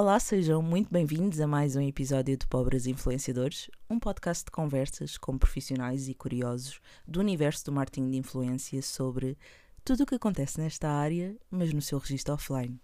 Olá, sejam muito bem-vindos a mais um episódio de Pobres Influenciadores, um podcast de conversas com profissionais e curiosos do universo do marketing de influência sobre tudo o que acontece nesta área, mas no seu registro offline.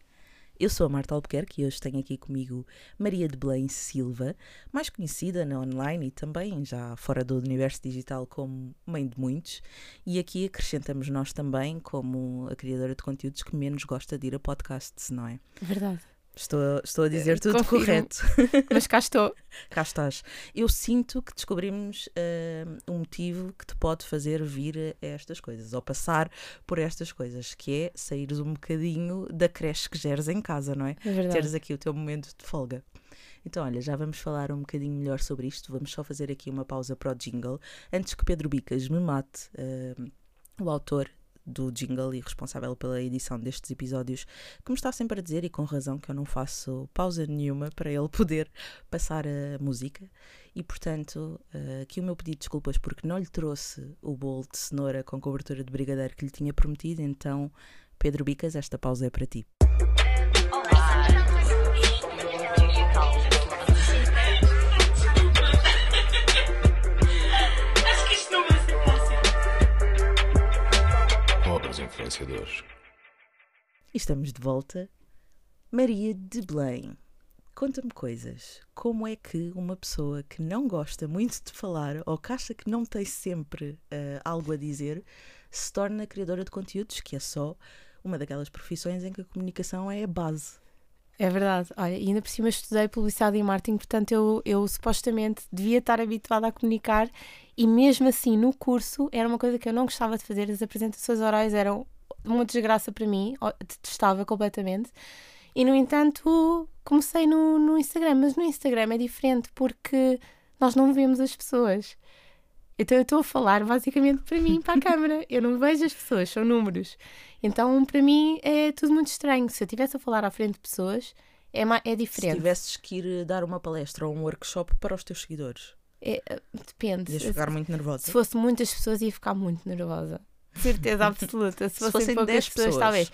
Eu sou a Marta Albuquerque e hoje tenho aqui comigo Maria de Belém Silva, mais conhecida na online e também já fora do universo digital como mãe de muitos. E aqui acrescentamos nós também como a criadora de conteúdos que menos gosta de ir a podcasts, não é? Verdade. Estou, estou a dizer tudo Confirmo. correto. Mas cá estou. Cá estás. Eu sinto que descobrimos uh, um motivo que te pode fazer vir a estas coisas, ou passar por estas coisas, que é saíres um bocadinho da creche que geres em casa, não é? É verdade. Teres aqui o teu momento de folga. Então, olha, já vamos falar um bocadinho melhor sobre isto. Vamos só fazer aqui uma pausa para o jingle. Antes que Pedro Bicas me mate, uh, o autor do jingle e responsável pela edição destes episódios, que me está sempre a dizer, e com razão, que eu não faço pausa nenhuma para ele poder passar a música. E, portanto, uh, aqui o meu pedido de desculpas porque não lhe trouxe o bolo de cenoura com cobertura de brigadeiro que lhe tinha prometido. Então, Pedro Bicas, esta pausa é para ti. Influenciadores. Estamos de volta. Maria de Belém, conta-me coisas. Como é que uma pessoa que não gosta muito de falar ou que acha que não tem sempre eh, algo a dizer se torna criadora de conteúdos, que é só uma daquelas profissões em que a comunicação é a base. É verdade. Olha, ainda por cima estudei publicidade e marketing, portanto eu, eu supostamente devia estar habituada a comunicar e mesmo assim no curso era uma coisa que eu não gostava de fazer. As apresentações orais eram uma desgraça para mim, detestava completamente. E no entanto comecei no, no Instagram, mas no Instagram é diferente porque nós não vemos as pessoas. Então eu estou a falar basicamente para mim, para a câmara. Eu não vejo as pessoas, são números. Então para mim é tudo muito estranho. Se eu estivesse a falar à frente de pessoas, é, é Se diferente. tivesses que ir dar uma palestra ou um workshop para os teus seguidores, É, eh, depende. ias ficar muito nervosa. Se fosse muitas pessoas, ia ficar muito nervosa. Certeza absoluta. Se, Se fossem, poucas 10 pessoas, pessoas. talvez.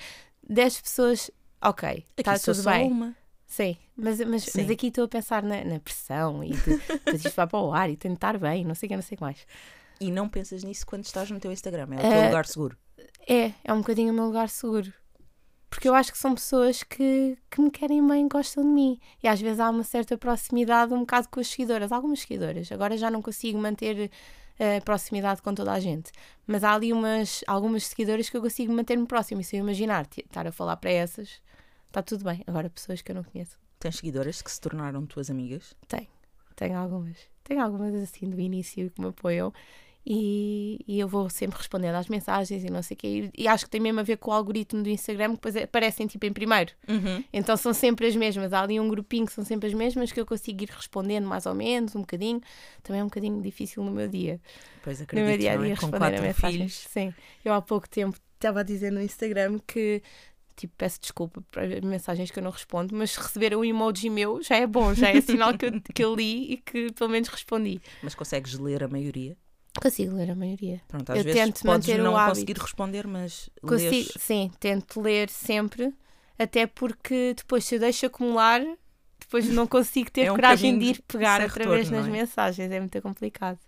10 pessoas, ok, Aqui está tudo só bem. uma. Sim, mas, mas, mas aqui estou a pensar na, na pressão e de, de isto vai para o ar e tentar bem, não sei o que, não sei o que mais. E não pensas nisso quando estás no teu Instagram, é o Eh, teu lugar seguro. É, é um bocadinho o meu lugar seguro. Porque eu acho que são pessoas que, que me querem bem, gostam de mim. E às vezes há uma certa proximidade, um bocado com as seguidoras, algumas seguidoras. Agora já não consigo manter eh, proximidade com toda a gente. Mas há ali umas, algumas seguidoras que eu consigo manter-me próximo. E se eu imaginar estar a falar para essas, está tudo bem. Agora, pessoas que eu não conheço, Tens seguidoras que se tornaram tuas amigas? tenho algumas. Tenho algumas assim do início que me apoiam. E, e eu vou sempre respondendo às mensagens e não sei o quê. E, e acho que tem mesmo a ver com o algoritmo do Instagram, que depois é- aparecem tipo em primeiro. Uhum. Então são sempre as mesmas. Há ali um grupinho que são sempre as mesmas que eu consigo ir respondendo mais ou menos, um bocadinho. Também é um bocadinho difícil no meu dia. Pois no acredito, meu dia a é? dia Com responder a quatro mensagens. filhos. Sim. Eu há pouco tempo estava a dizer no Instagram que tipo, peço desculpa por mensagens que eu não respondo, mas receber um emoji meu já é bom, já é sinal que eu, que eu li e que pelo menos respondi. Mas consegues ler a maioria? Consigo ler a maioria. Pronto, às Eu vezes tento podes manter o não hábito. conseguir responder, mas Consigo, lês. sim, tento ler sempre, até porque depois se eu deixo acumular, depois não consigo ter É um coragem de ir pegar outra vez nas é? mensagens, é muito complicado.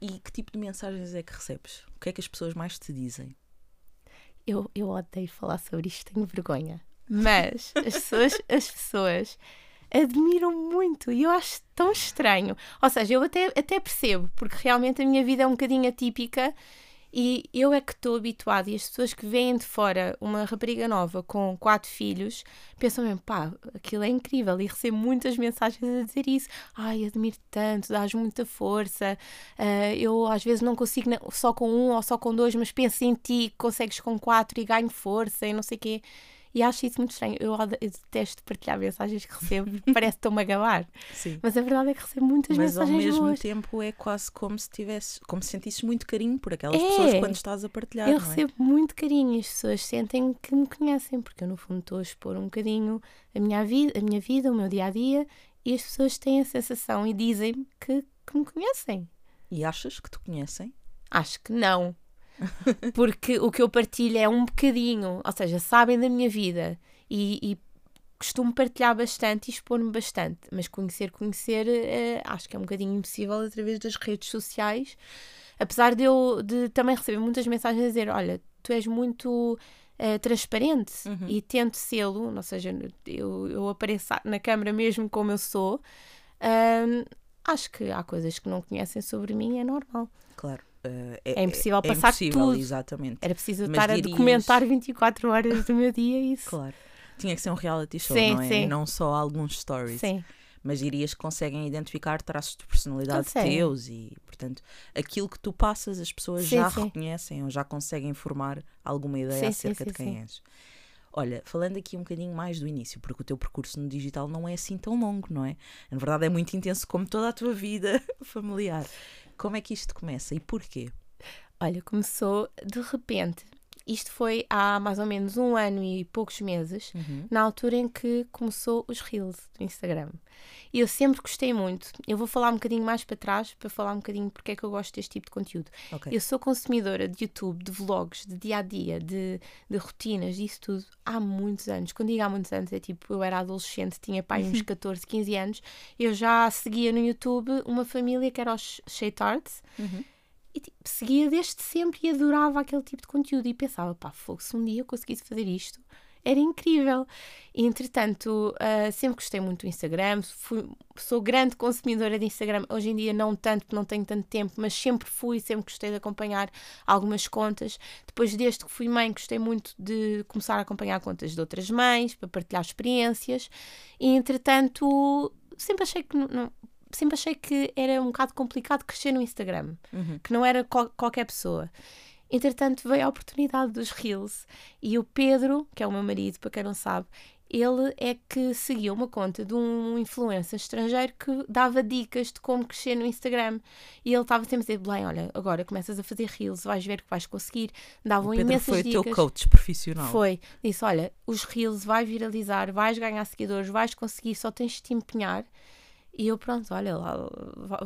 E que tipo de mensagens é que recebes? O que é que as pessoas mais te dizem? Eu, eu odeio falar sobre isto, tenho vergonha. Mas as pessoas, as pessoas admiram muito e eu acho tão estranho. Ou seja, eu até, até percebo, porque realmente a minha vida é um bocadinho atípica e eu é que estou habituada. E as pessoas que vêm de fora uma rapariga nova com quatro filhos pensam mesmo, pá, aquilo é incrível. E recebo muitas mensagens a dizer isso. Ai, admiro tanto, dás muita força. Ah, eu às vezes não consigo só com um ou só com dois, mas penso em ti, consegues com quatro e ganho força e não sei o quê. E acho isso muito estranho. Eu, eu detesto partilhar mensagens que recebo, parece que estou-me a gabar. Sim. Mas a verdade é que recebo muitas Mas ao mensagens mesmo boas. tempo é quase como se tivesses, como se sentisses muito carinho por aquelas É. pessoas quando estás a partilhar, Eu é? recebo muito carinho e as pessoas sentem que me conhecem, porque eu no fundo estou a expor um bocadinho a minha vida, a minha vida, o meu dia a dia, e as pessoas têm a sensação e dizem-me que, que me conhecem. E achas que te conhecem? Acho que não. Porque o que eu partilho é um bocadinho, ou seja, sabem da minha vida e, e costumo partilhar bastante e expor-me bastante, mas conhecer, conhecer, eh, acho que é um bocadinho impossível através das redes sociais. Apesar de eu de também receber muitas mensagens a dizer: Olha, tu és muito eh, transparente Uhum. e tento sê-lo, ou seja, eu, eu apareço na câmara mesmo como eu sou. Ahm, acho que há coisas que não conhecem sobre mim, é normal. Claro. Eh, É impossível passar impossível, tudo. Exatamente. Era preciso Mas estar a dirias- documentar 24 horas do meu dia isso. Claro. Tinha que ser um reality show, Sim, não é? sim. E não só alguns stories. Sim, Mas dirias que conseguem identificar traços de personalidade teus e, portanto, aquilo que tu passas, as pessoas Sim, já reconhecem ou já conseguem formar alguma ideia acerca de quem és. Olha, falando aqui um bocadinho mais do início, porque o teu percurso no digital não é assim tão longo, não é? Na verdade é muito intenso como toda a tua vida familiar. Como é que isto começa e porquê? Olha, começou de repente. Isto foi há mais ou menos um ano e poucos meses, na altura em que começou os Reels do Instagram. E eu sempre gostei muito. Eu vou falar um bocadinho mais para trás para falar um bocadinho porque é que eu gosto deste tipo de conteúdo. Ok. Eu sou consumidora de YouTube, de vlogs, de dia a dia, de, de rotinas, disso tudo, há muitos anos. Quando digo há muitos anos, é tipo, eu era adolescente, tinha pai uns 14, 15 anos, eu já seguia no YouTube uma família que era os Shaytards Uhum. E tipo, seguia desde sempre e adorava aquele tipo de conteúdo e pensava, pá, fogo, se um dia eu conseguisse fazer isto, era incrível. E, entretanto, ah, sempre gostei muito do Instagram, fui- sou grande consumidora de Instagram. Hoje em dia não tanto, porque não tenho tanto tempo, mas sempre fui, sempre gostei de acompanhar algumas contas. Depois, desde que fui mãe, gostei muito de começar a acompanhar contas de outras mães, para partilhar experiências. E, entretanto, sempre achei que não- não, sempre achei que era um bocado complicado crescer no Instagram, Uhum. que não era qual- qualquer pessoa. Entretanto, veio a oportunidade dos Reels e o Pedro, que é o meu marido, para quem não sabe, ele é que seguia uma conta de um influencer estrangeiro que dava dicas de como crescer no Instagram. E ele estava sempre a dizer: Belém, olha, agora começas a fazer Reels, vais ver que vais conseguir. Davam O Pedro imensas foi o dicas. teu coach profissional. Foi. Disse: Olha, os Reels vai viralizar, vais ganhar seguidores, vais conseguir, só tens de te empenhar. E eu, pronto, olha lá,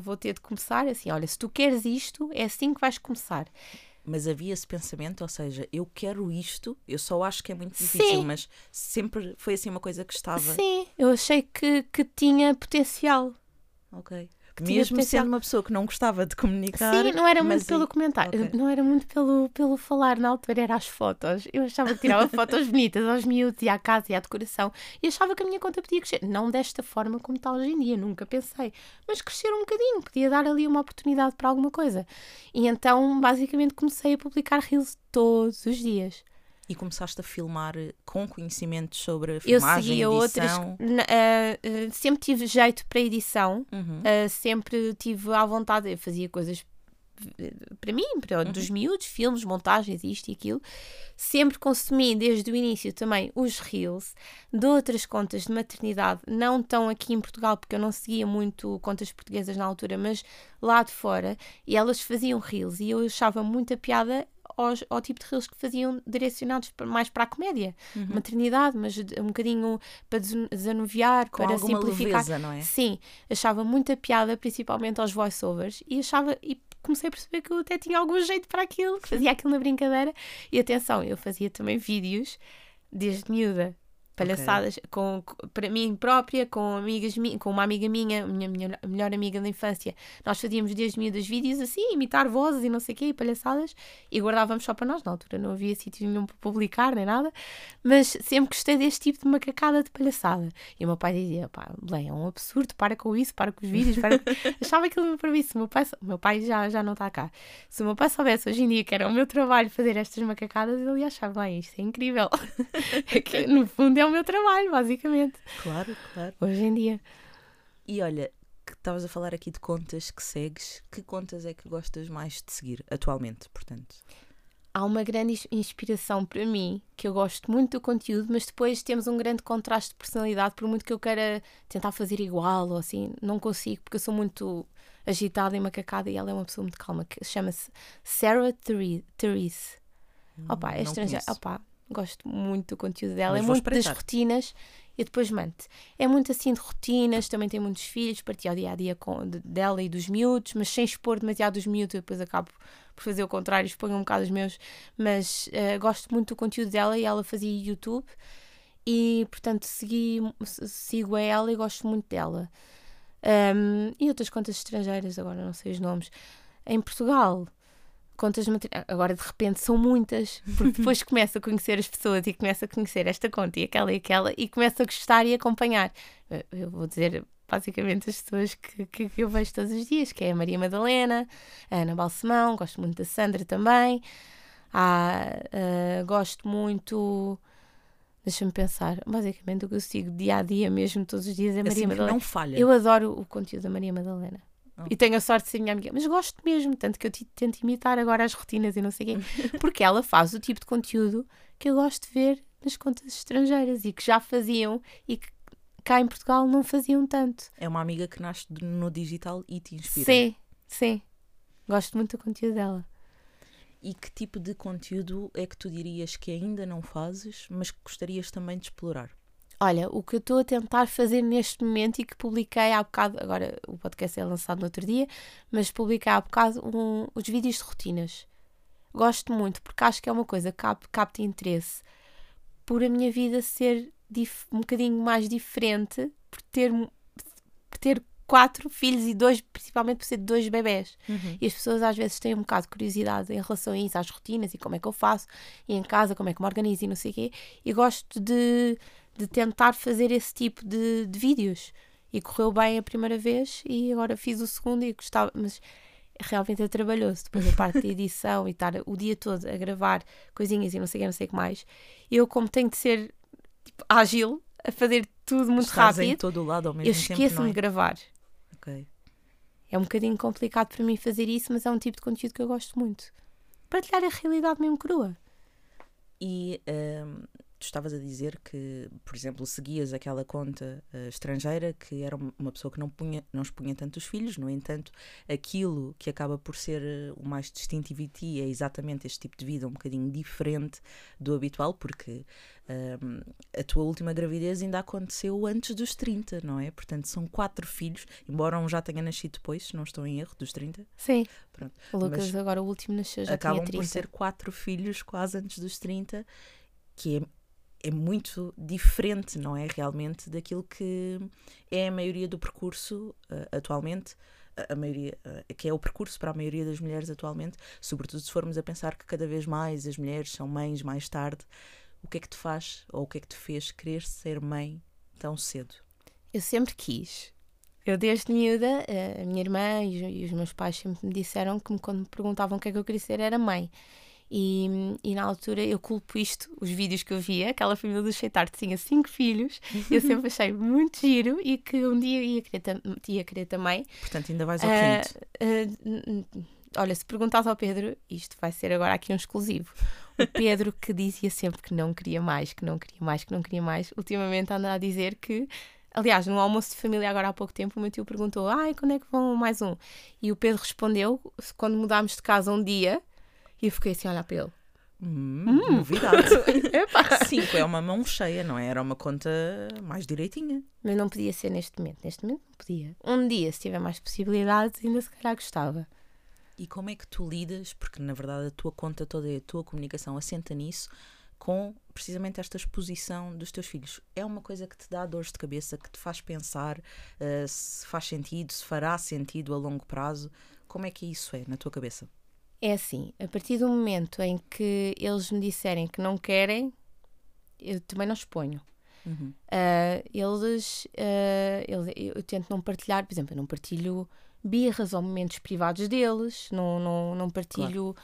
vou ter de começar assim: olha, se tu queres isto, é assim que vais começar. Mas havia esse pensamento, ou seja, eu quero isto, eu só acho que é muito difícil, Sim. mas sempre foi assim uma coisa que estava. Sim, eu achei que, que tinha potencial. Ok. Tinha Mesmo potencial. sendo uma pessoa que não gostava de comunicar. Sim, não era muito pelo aí- comentário, ok. não era muito pelo, pelo falar na altura, era as fotos. Eu achava que tirava fotos bonitas aos miúdos e à casa e à decoração e achava que a minha conta podia crescer. Não desta forma como está hoje em dia, nunca pensei. Mas crescer um bocadinho, podia dar ali uma oportunidade para alguma coisa. E então, basicamente, comecei a publicar reels todos os dias. E começaste a filmar eh, com conhecimentos sobre a Eu filmagem, seguia outras. edição. na- ah, ah, sempre tive jeito para edição. Uhum. Uh, sempre tive à vontade, eu fazia coisas eh, para mim, para dos miúdos, filmes, montagens, isto e aquilo. Sempre consumi desde o início também os reels de outras contas de maternidade, não tão aqui em Portugal, porque eu não seguia muito contas portuguesas na altura, mas lá de fora, e elas faziam reels e eu achava muita piada aos- ao tipo de reels que faziam direcionados mais para a comédia, Uhum. maternidade, mas um bocadinho para desanuviar, Com para simplificar. leveza, não é? Sim, achava muita piada, principalmente aos voiceovers, e achava e comecei a perceber que eu até tinha algum jeito para aquilo, que fazia aquilo na brincadeira. E atenção, eu fazia também vídeos desde miúda. Palhaçadas com, com- para mim própria, com amigas mi- com uma amiga minha, minha, minha melhor amiga da infância. Nós fazíamos desde miúdas vídeos assim, imitar vozes e não sei o quê, e palhaçadas, e guardávamos só para nós. Na altura não havia sítio nenhum para publicar nem nada, mas sempre gostei deste tipo de macacada de palhaçada. E o meu pai dizia: pá, Belém, é um absurdo, para com isso, para com os vídeos. Para... Achava aquilo uma previsão. O meu pai, o meu pai já, já não está cá. Se o meu pai soubesse hoje em dia que era o meu trabalho fazer estas macacadas, ele ia achar: bem, isto é incrível. É que, no fundo é o meu trabalho, basicamente, Claro, claro. hoje em dia. E olha, que estavas a falar aqui de contas que segues, que contas é que gostas mais de seguir atualmente, portanto? Há uma grande ins- inspiração para mim, que eu gosto muito do conteúdo, mas depois temos um grande contraste de personalidade, por muito que eu queira tentar fazer igual ou assim, não consigo, porque eu sou muito agitada e macacada e ela é uma pessoa muito calma, que chama-se Sarah Therese. Therese. Opa, é estrangeira. Opa, gosto muito do conteúdo dela. Mas é muito das rotinas e depois mante. É muito assim de rotinas, também tem muitos filhos, partilha o dia a dia com, de- dela e dos miúdos, mas sem expor demasiado os miúdos, eu depois acabo por fazer o contrário, exponho um bocado os meus. Mas eh, gosto muito do conteúdo dela e ela fazia YouTube. e portanto segui, sigo a ela e gosto muito dela. Um, e outras contas estrangeiras, agora não sei os nomes. Em Portugal, contas materiais. Agora de repente são muitas, porque depois começa a conhecer as pessoas e começa a conhecer esta conta e aquela e aquela e começa a gostar e acompanhar. Eu- vou dizer basicamente as pessoas que, que, que eu vejo todos os dias, que é a Maria Madalena, a Ana Balsemão, gosto muito da Sandra também. Há, ah, gosto muito. Deixa-me pensar. Basicamente o que eu sigo dia a dia mesmo, todos os dias, é a Maria Assim Madalena. não falha. Eu adoro o conteúdo da Maria Madalena. E tenho a sorte de ser minha amiga, mas gosto mesmo, tanto que eu tento imitar agora as rotinas e não sei o quê, porque ela faz o tipo de conteúdo que eu gosto de ver nas contas estrangeiras e que já faziam e que cá em Portugal não faziam tanto. É uma amiga que nasce no digital e te inspira. Sim, sim. Gosto muito do conteúdo dela. E que tipo de conteúdo é que tu dirias que ainda não fazes, mas que gostarias também de explorar? Olha, o que eu estou a tentar fazer neste momento e que publiquei há bocado, agora o podcast é lançado no outro dia, mas publiquei há bocado um- os vídeos de rotinas. Gosto muito, porque acho que é uma coisa que cap- capta interesse por a minha vida ser dif- um bocadinho mais diferente, por ter, por ter quatro filhos e dois, principalmente por ser dois bebés. E as pessoas às vezes têm um bocado de curiosidade em relação a isso, às rotinas e como é que eu faço, e em casa como é que me organizo e não sei o quê. E gosto de, de tentar fazer esse tipo de, de vídeos. E correu bem a primeira vez e agora fiz o segundo e gostava, mas realmente é trabalhoso. Depois a parte da edição e estar o dia todo a gravar coisinhas e não sei o que, não sei o que mais. Eu, como tenho de ser tipo, ágil, a fazer tudo muito Estás em rápido, todo o lado ao mesmo eu tempo, esqueço-me é? de gravar. Ok. É um bocadinho complicado para mim fazer isso, mas é um tipo de conteúdo que eu gosto muito. Partilhar a realidade mesmo crua. E hum, tu estavas a dizer que, por exemplo, seguias aquela conta eh, estrangeira que era uma pessoa que não, punha, não expunha tanto os filhos, no entanto, aquilo que acaba por ser eh, o mais distintivo em ti é exatamente este tipo de vida, um bocadinho diferente do habitual, porque hum, a tua última gravidez ainda aconteceu antes dos 30, não é? Portanto, são quatro filhos, embora um já tenha nascido depois, se não estou em erro, dos 30, Sim. Pronto. O Lucas, Mas agora o último nasceu, já acabam tinha 30. por ser quatro filhos quase antes dos 30, que é, é muito diferente, não é? Realmente daquilo que é a maioria do percurso eh, atualmente. A, a maioria, eh, que é o percurso para a maioria das mulheres atualmente, sobretudo se formos a pensar que cada vez mais as mulheres são mães mais tarde. O que é que te faz ou o que é que te fez querer ser mãe tão cedo? Eu sempre quis. Eu desde miúda, eh, a minha irmã e os, meus pais sempre me disseram que quando me perguntavam o que é que eu queria ser era mãe. E, e na altura eu culpo isto, os vídeos que eu via, aquela família do Cheitar tinha cinco filhos, eu sempre achei muito giro e que um dia ia querer, ia querer também. Portanto, ainda vais ao Ah, quinto. n- n- olha, se perguntares ao Pedro, isto vai ser agora aqui um exclusivo. O Pedro que dizia sempre que não queria mais, que não queria mais, que não queria mais, ultimamente anda a dizer que. Aliás, no almoço de família, agora há pouco tempo, o meu tio perguntou: Ai, quando é que vão mais um? E o Pedro respondeu: quando mudámos de casa um dia, e eu fiquei assim a olhar para ele. Hum, Novidade. Epá. Cinco é uma mão cheia, não é? Era uma conta mais direitinha. Mas não podia ser neste momento. Neste momento não podia. Um dia, se tiver mais possibilidades, ainda se calhar gostava. E como é que tu lidas, porque na verdade a tua conta toda e a tua comunicação assenta nisso, com precisamente esta exposição dos teus filhos? É uma coisa que te dá dores de cabeça, que te faz pensar eh, se faz sentido, se fará sentido a longo prazo? Como é que isso é na tua cabeça? É assim, a partir do momento em que eles me disserem que não querem, eu também não exponho. Uhum. Ah, eles, ah, eles- eu eu tento não partilhar, por exemplo, eu não partilho birras ou momentos privados deles, não, não, não partilho,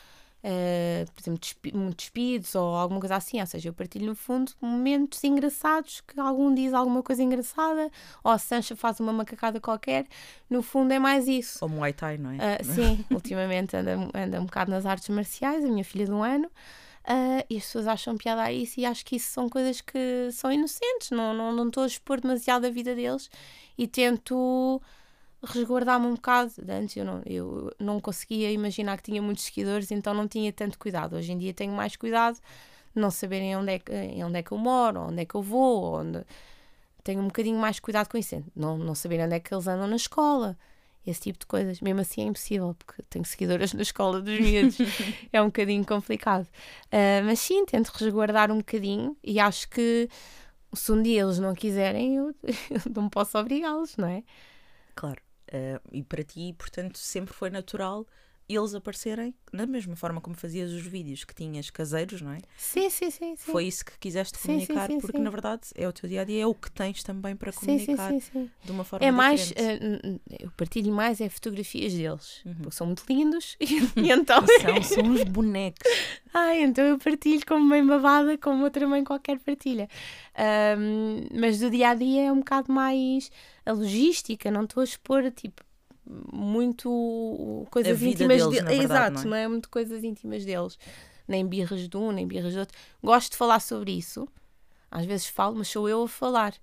ah, por exemplo, despi- despidos ou alguma coisa assim. Ou seja, eu partilho, no fundo, momentos engraçados que algum diz alguma coisa engraçada ou a Sancha faz uma macacada qualquer. No fundo, é mais isso. Ou Muay Thai, não é? Ah, sim, ultimamente anda, anda um bocado nas artes marciais, a minha filha de um ano, ah, e as pessoas acham piada a isso e acho que isso são coisas que são inocentes, não, não, não estou a expor demasiado a vida deles e tento resguardar-me um bocado. Antes eu não, eu não conseguia imaginar que tinha muitos seguidores, então não tinha tanto cuidado. Hoje em dia tenho mais cuidado de não saberem onde é que, onde é que eu moro, onde é que eu vou, onde... tenho um bocadinho mais cuidado com isso, não, não saber onde é que eles andam na escola esse tipo de coisas. Mesmo assim é impossível, porque tenho seguidoras na escola dos miúdos. é um bocadinho complicado. Ah, mas sim, tento resguardar um bocadinho e acho que Se um dia eles não quiserem, eu, eu não posso obrigá-los, não é? Claro. Eh, e para ti, portanto, sempre foi natural eles aparecerem da mesma forma como fazias os vídeos que tinhas caseiros, não é? Sim, sim, sim. sim. Foi isso que quiseste Sim, sim, comunicar, sim, porque na verdade é o teu dia a dia, é o que tens também para comunicar sim, sim. de uma forma É mais, diferente. n- eu partilho mais é fotografias deles, Uhum. porque são muito lindos e então, São, são uns bonecos. ah, então eu partilho como bem babada, como outra mãe qualquer partilha. Ahm, mas do dia a dia é um bocado mais a logística, não estou a expor tipo muito coisas íntimas deles, de- verdade, Exato, não é? não é muito coisas íntimas deles, nem birras de um, nem birras do outro. Gosto de falar sobre isso. Às vezes falo, mas sou eu a falar.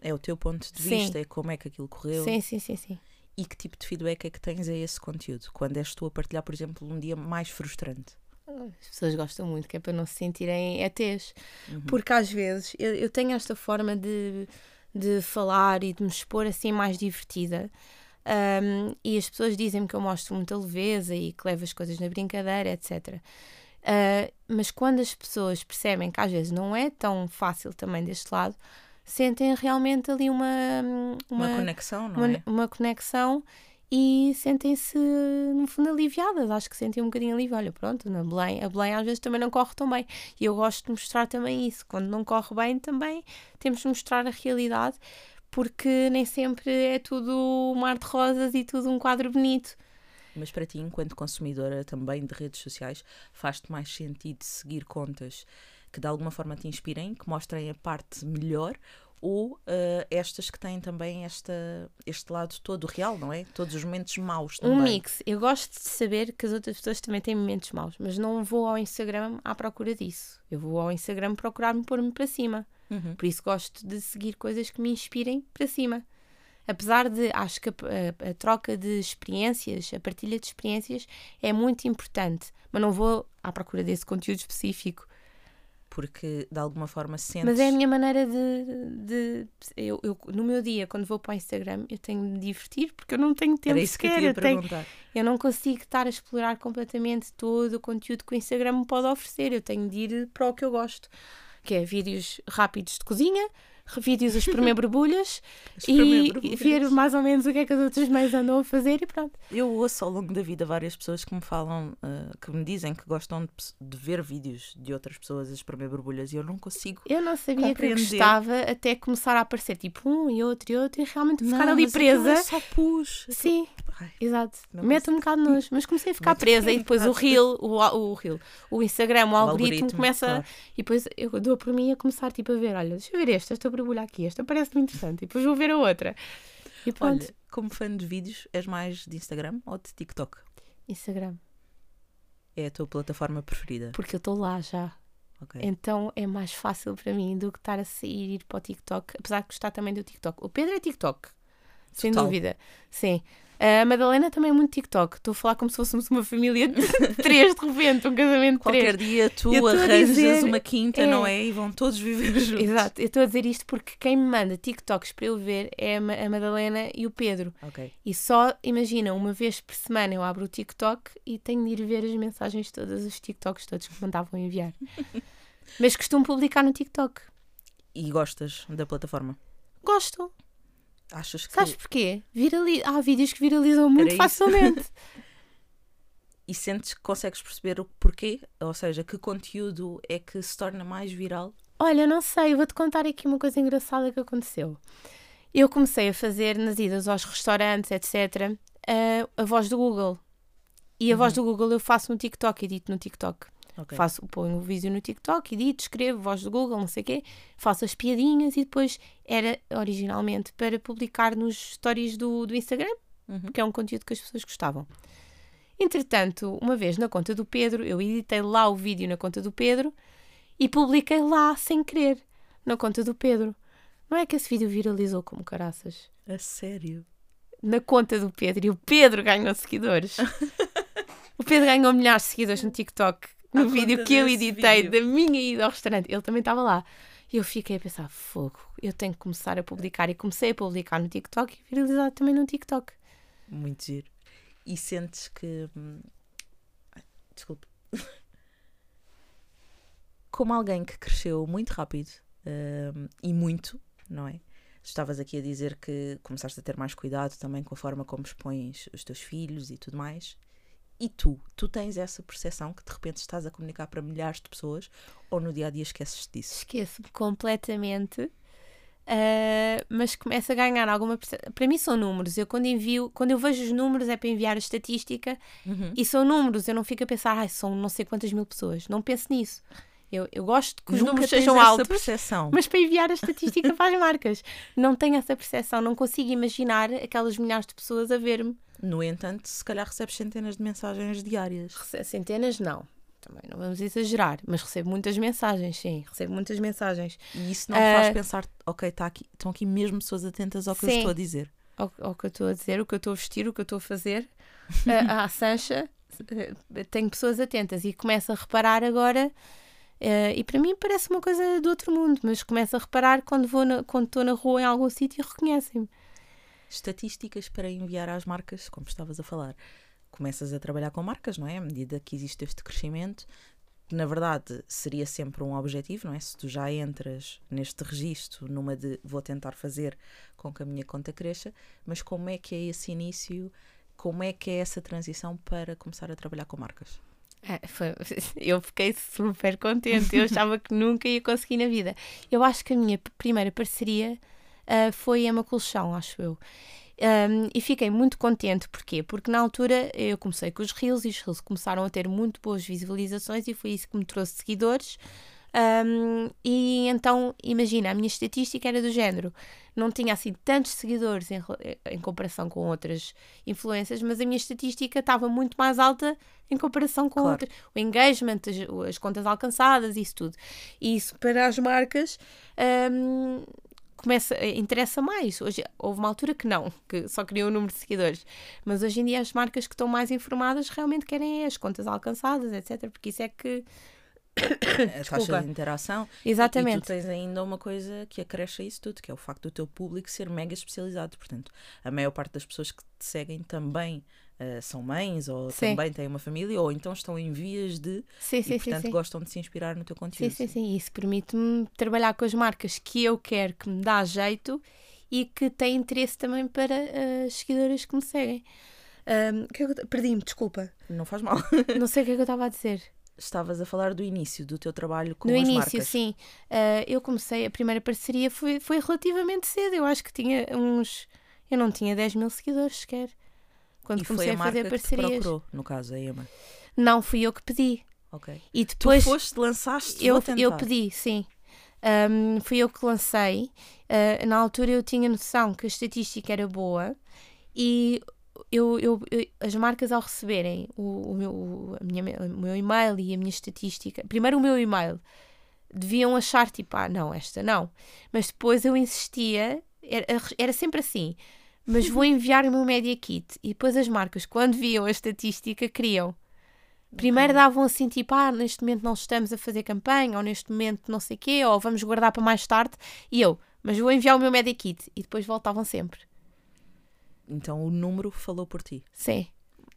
É o teu ponto de Sim. vista, é como é que aquilo correu Sim, sim, sim, sim. e que tipo de feedback é que tens a esse conteúdo. Quando és tu a partilhar, por exemplo, um dia mais frustrante. As pessoas gostam muito, que é para não se sentirem ETs. Uhum. Porque às vezes eu, eu tenho esta forma de, de falar e de me expor assim mais divertida. Um, e as pessoas dizem-me que eu mostro muita leveza e que levo as coisas na brincadeira, etc. Uh, mas quando as pessoas percebem que às vezes não é tão fácil também deste lado, sentem realmente ali uma, Uma, uma, conexão, não uma, é? uma conexão e sentem-se, no fundo, aliviadas. Acho que sentem um bocadinho alívio. Olha, pronto, na Belém, a Belém às vezes também não corre tão bem. E eu gosto de mostrar também isso. Quando não corre bem, também temos de mostrar a realidade, porque nem sempre é tudo um mar de rosas e tudo um quadro bonito. Mas para ti, enquanto consumidora também de redes sociais, faz-te mais sentido seguir contas que de alguma forma te inspirem, que mostrem a parte melhor, ou eh, estas que têm também esta, este lado todo real, não é? Todos os momentos maus também. Um mix. Eu gosto de saber que as outras pessoas também têm momentos maus, mas não vou ao Instagram à procura disso. Eu vou ao Instagram procurar-me pôr-me para cima. Uhum. Por isso gosto de seguir coisas que me inspirem para cima. Apesar de, acho que a, a- a troca de experiências, a partilha de experiências é muito importante, mas não vou à procura desse conteúdo específico. Porque de alguma forma sentes. Mas é a minha maneira de. de eu, eu, no meu dia, quando vou para o Instagram, eu tenho de me divertir porque eu não tenho tempo Era isso que eu sequer. te ia eu, tenho, eu não consigo estar a explorar completamente todo o conteúdo que o Instagram me pode oferecer. Eu tenho de ir para o que eu gosto, que é vídeos rápidos de cozinha, vídeos a espremer borbulhas e, e ver mais ou menos o que é que as outras mães andam a fazer e pronto. Eu ouço ao longo da vida várias pessoas que me falam, ah, que me dizem que gostam de, de ver vídeos de outras pessoas a espremer borbulhas e eu não consigo. Eu não sabia que eu Compreender. gostava até começar a aparecer tipo um e outro e outro e realmente ficar Não, ali aquilo presa. É só pus. Sim, Ai, exato. Mete um bocado nojo, mas comecei a ficar presa e depois o reel, o, o reel, o Instagram, o, algoritmo, algoritmo, começa claro. e depois eu dou por mim a começar tipo a ver, olha, deixa eu ver esta, esta borbulha aqui, esta parece-me interessante, e depois vou ver a outra. E pronto, Olha, como fã de vídeos, és mais de Instagram ou de TikTok? Instagram, É a tua plataforma preferida? porque eu estou lá já. Ok. Então é mais fácil para mim do que estar a sair e ir para o TikTok, apesar de gostar também do TikTok. O Pedro é TikTok, sem Total. dúvida. Sim. A Madalena também é muito TikTok. Estou a falar como se fôssemos uma família de três de repente, um casamento de Qualquer três. dia tu arranjas dizer- uma quinta, é. não é? E vão todos viver juntos. Exato, eu estou a dizer isto porque quem me manda TikToks para eu ver é a Ma- a Madalena e o Pedro. Ok. E só, imagina, uma vez por semana eu abro o TikTok e tenho de ir ver as mensagens todas, os TikToks todos que me mandavam enviar. Mas costumo publicar no TikTok. E gostas da plataforma? Gosto. Achas que. Sabes porquê? Virali... Há vídeos que viralizam muito facilmente. E sentes que consegues perceber o porquê? Ou seja, que conteúdo é que se torna mais viral? Olha, não sei, vou-te contar aqui uma coisa engraçada que aconteceu. Eu comecei a fazer nas idas aos restaurantes, etc., a, a voz do Google. E a voz do Google eu faço no TikTok, edito no TikTok. Ok. Faço, ponho o vídeo no TikTok, edito, escrevo, voz do Google, não sei o quê, faço as piadinhas e depois era originalmente para publicar nos stories do, do Instagram, Uhum. porque é um conteúdo que as pessoas gostavam. Entretanto, uma vez na conta do Pedro, eu editei lá o vídeo na conta do Pedro e publiquei lá sem querer, na conta do Pedro. Não é que esse vídeo viralizou como caraças? A sério? Na conta do Pedro e o Pedro ganhou seguidores. o Pedro ganhou milhares de seguidores no TikTok no vídeo que eu desse editei vídeo. da minha ida ao restaurante. Ele também estava lá. E eu fiquei a pensar: fogo, eu tenho que começar a publicar. E comecei a publicar no TikTok e viralizar também no TikTok. Muito giro. E sentes que. hum, Desculpe. Como alguém que cresceu muito rápido hum, e muito, não é? Estavas aqui a dizer que começaste a ter mais cuidado também com a forma como expões os teus filhos e tudo mais. E tu? Tu tens essa percepção que de repente estás a comunicar para milhares de pessoas ou no dia a dia esqueces disso? Esqueço-me completamente. Uh, mas começa a ganhar alguma para mim são números eu quando envio quando eu vejo os números é para enviar a estatística Uhum. e são números eu não fico a pensar ai são não sei quantas mil pessoas não penso nisso eu, eu gosto que os Nunca números sejam altos percepção. mas para enviar a estatística para as marcas não tenho essa percepção não consigo imaginar aquelas milhares de pessoas a ver-me No entanto, se calhar recebes centenas de mensagens diárias. Rece- centenas não também não vamos exagerar mas recebo muitas mensagens sim recebo muitas mensagens E isso não te faz Ah. pensar, ok, tá aqui, estão aqui mesmo pessoas atentas ao que eu Sim. estou a dizer. ao, ao que eu estou a dizer, o que eu estou a vestir, o que eu estou a fazer. a, a Sancha, eh, tenho pessoas atentas e começo a reparar agora. eh, e para mim parece uma coisa do outro mundo, mas começo a reparar quando vou na- quando estou na rua em algum sítio e reconhecem-me. Estatísticas para enviar às marcas, como estavas a falar. Começas a trabalhar com marcas, não é? À medida que existe este crescimento, que na verdade seria sempre um objetivo, não é? Se tu já entras neste registro, numa de vou tentar fazer com que a minha conta cresça, mas como é que é esse início? Como é que é essa transição para começar a trabalhar com marcas? É, foi- eu fiquei super contente, eu achava que nunca ia conseguir na vida. Eu acho que a minha primeira parceria ah, foi a Macolchão, acho eu. Um, e fiquei muito contente, porquê? Porque na altura eu comecei com os Reels e os Reels começaram a ter muito boas visualizações e foi isso que me trouxe seguidores. Um, e então, imagina, a minha estatística era do género, não tinha assim tantos seguidores em, em comparação com outras influências, mas a minha estatística estava muito mais alta em comparação com Claro. outras. O engagement, as, as contas alcançadas, isso tudo. E isso para as marcas um, começa, interessa mais. Hoje, houve uma altura que não, que só queriam o número de seguidores. Mas hoje em dia as marcas que estão mais informadas realmente querem as contas alcançadas, etc. Porque isso é que. A taxa de interação. E Exatamente. tu tens ainda uma coisa que acresce a isso tudo, que é o facto do teu público ser mega especializado. Portanto, a maior parte das pessoas que te seguem também eh, são mães, ou Sim. também têm uma família, ou então estão em vias de. Sim, e, sim, sim. portanto, sim. gostam de se inspirar no teu Sim, conteúdo. sim, sim. Isso permite-me trabalhar com as marcas que eu quero, que me dá jeito e que têm interesse também para as seguidoras que me seguem. Que é Perdi-me, desculpa. Não faz mal. Não sei o que é que eu estava a dizer. Estavas a falar do início do teu trabalho com no as início, marcas. sim. Ah, eu comecei, a primeira parceria foi, foi relativamente cedo. Eu acho que tinha uns. Eu não tinha 10 mil seguidores sequer. Quando E comecei a a, fazer que te parcerias. procurou, no caso, a Ema. Não, fui eu que pedi. Ok. E Tu depois. foste, lançaste, eu, eu pedi, sim. Ahm, fui eu que lancei. Ah, na altura eu tinha noção que a estatística era boa e eu, eu- as marcas ao receberem o, o meu, o- minha, o meu e-mail e a minha estatística, primeiro o meu e-mail, deviam achar tipo, ah, não, esta não. Mas depois eu insistia, era, era sempre assim. Mas vou enviar o meu Media Kit. E depois as marcas, quando viam a estatística, queriam. Primeiro davam assim, tipo, ah, neste momento não estamos a fazer campanha, ou neste momento não sei o quê, ou vamos guardar para mais tarde. E eu, mas vou enviar o meu Media Kit. E depois voltavam sempre. Então o número falou por ti. Sim.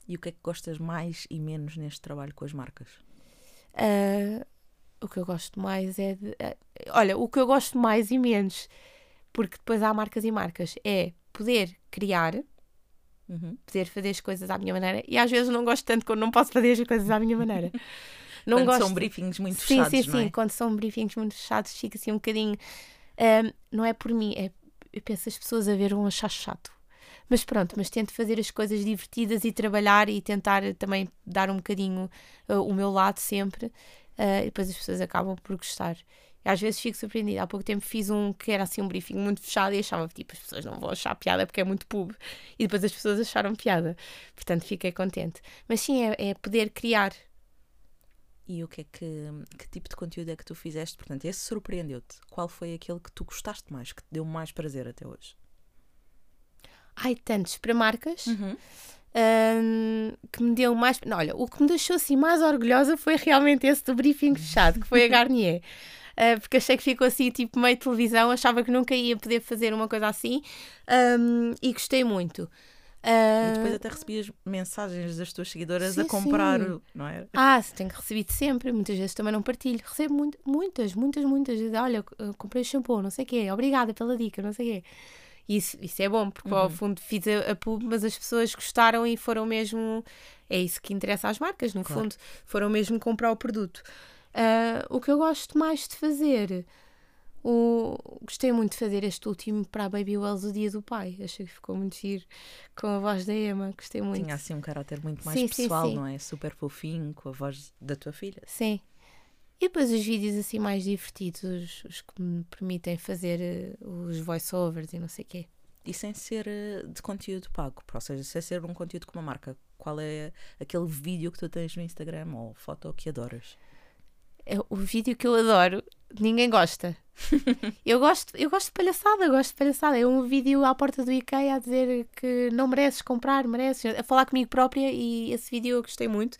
E o que é que gostas mais e menos neste trabalho com as marcas? Ah, o que eu gosto mais é de. ah, olha, o que eu gosto mais e menos, porque depois há marcas e marcas, é poder criar, Uhum. poder fazer as coisas à minha maneira, e às vezes não gosto tanto quando não posso fazer as coisas à minha maneira. Não Quando gosto. são briefings muito sim, fechados, sim, não sim. é? Quando são briefings muito fechados, fica assim um bocadinho. ahm, não é por mim, é. Eu penso as pessoas a ver vão achar chato. Mas pronto, mas tento fazer as coisas divertidas e trabalhar e tentar também dar um bocadinho ah, o meu lado sempre. ah, e depois as pessoas acabam por gostar. E às vezes fico surpreendida. Há pouco tempo fiz um que era assim um briefing muito fechado e achava tipo, as pessoas não vão achar piada porque é muito pub. E depois as pessoas acharam piada. Portanto, fiquei contente. Mas sim, é, é poder criar. E o que é que, que tipo de conteúdo é que tu fizeste? Portanto, esse surpreendeu-te. Qual foi aquele que tu gostaste mais, que te deu mais prazer até hoje? Ai, tantos para marcas. Uhum. Ahm, que me deu mais. Não, olha, o que me deixou assim mais orgulhosa foi realmente esse do briefing fechado, que foi a Garnier. Ah, porque achei que ficou assim, tipo meio televisão, achava que nunca ia poder fazer uma coisa assim ahm, e gostei muito. E Ah, depois até recebias mensagens das tuas seguidoras a Sim, comprar, sim. não é? Ah, se tenho recebido sempre, muitas vezes também não partilho. Recebo muito, muitas, muitas, muitas. vezes, Olha, comprei shampoo, não sei o quê, obrigada pela dica, não sei o quê. Isso, isso é bom, porque ao fundo fiz a, a pub, mas as pessoas gostaram e foram mesmo. É isso que interessa às marcas, no Claro. fundo, foram mesmo comprar o produto. Ah, o que eu gosto mais de fazer. O... Gostei muito de fazer este último para a Baby Wells, o Dia do Pai. Achei que ficou muito giro com a voz da Emma. Gostei muito. Tinha assim um caráter muito mais Sim, sim, pessoal, sim. não é? Super fofinho, com a voz da tua filha. Sim. E depois os vídeos assim mais divertidos, os, que me permitem fazer eh, os voiceovers e não sei o quê. E sem ser eh, de conteúdo pago, ou seja, sem ser um conteúdo com uma marca. Qual é aquele vídeo que tu tens no Instagram ou foto que adoras? É o vídeo que eu adoro, ninguém gosta. eu gosto, eu gosto de palhaçada, eu gosto de palhaçada. É um vídeo à porta do IKEA a dizer que não mereces comprar, mereces, a falar comigo própria e esse vídeo eu gostei muito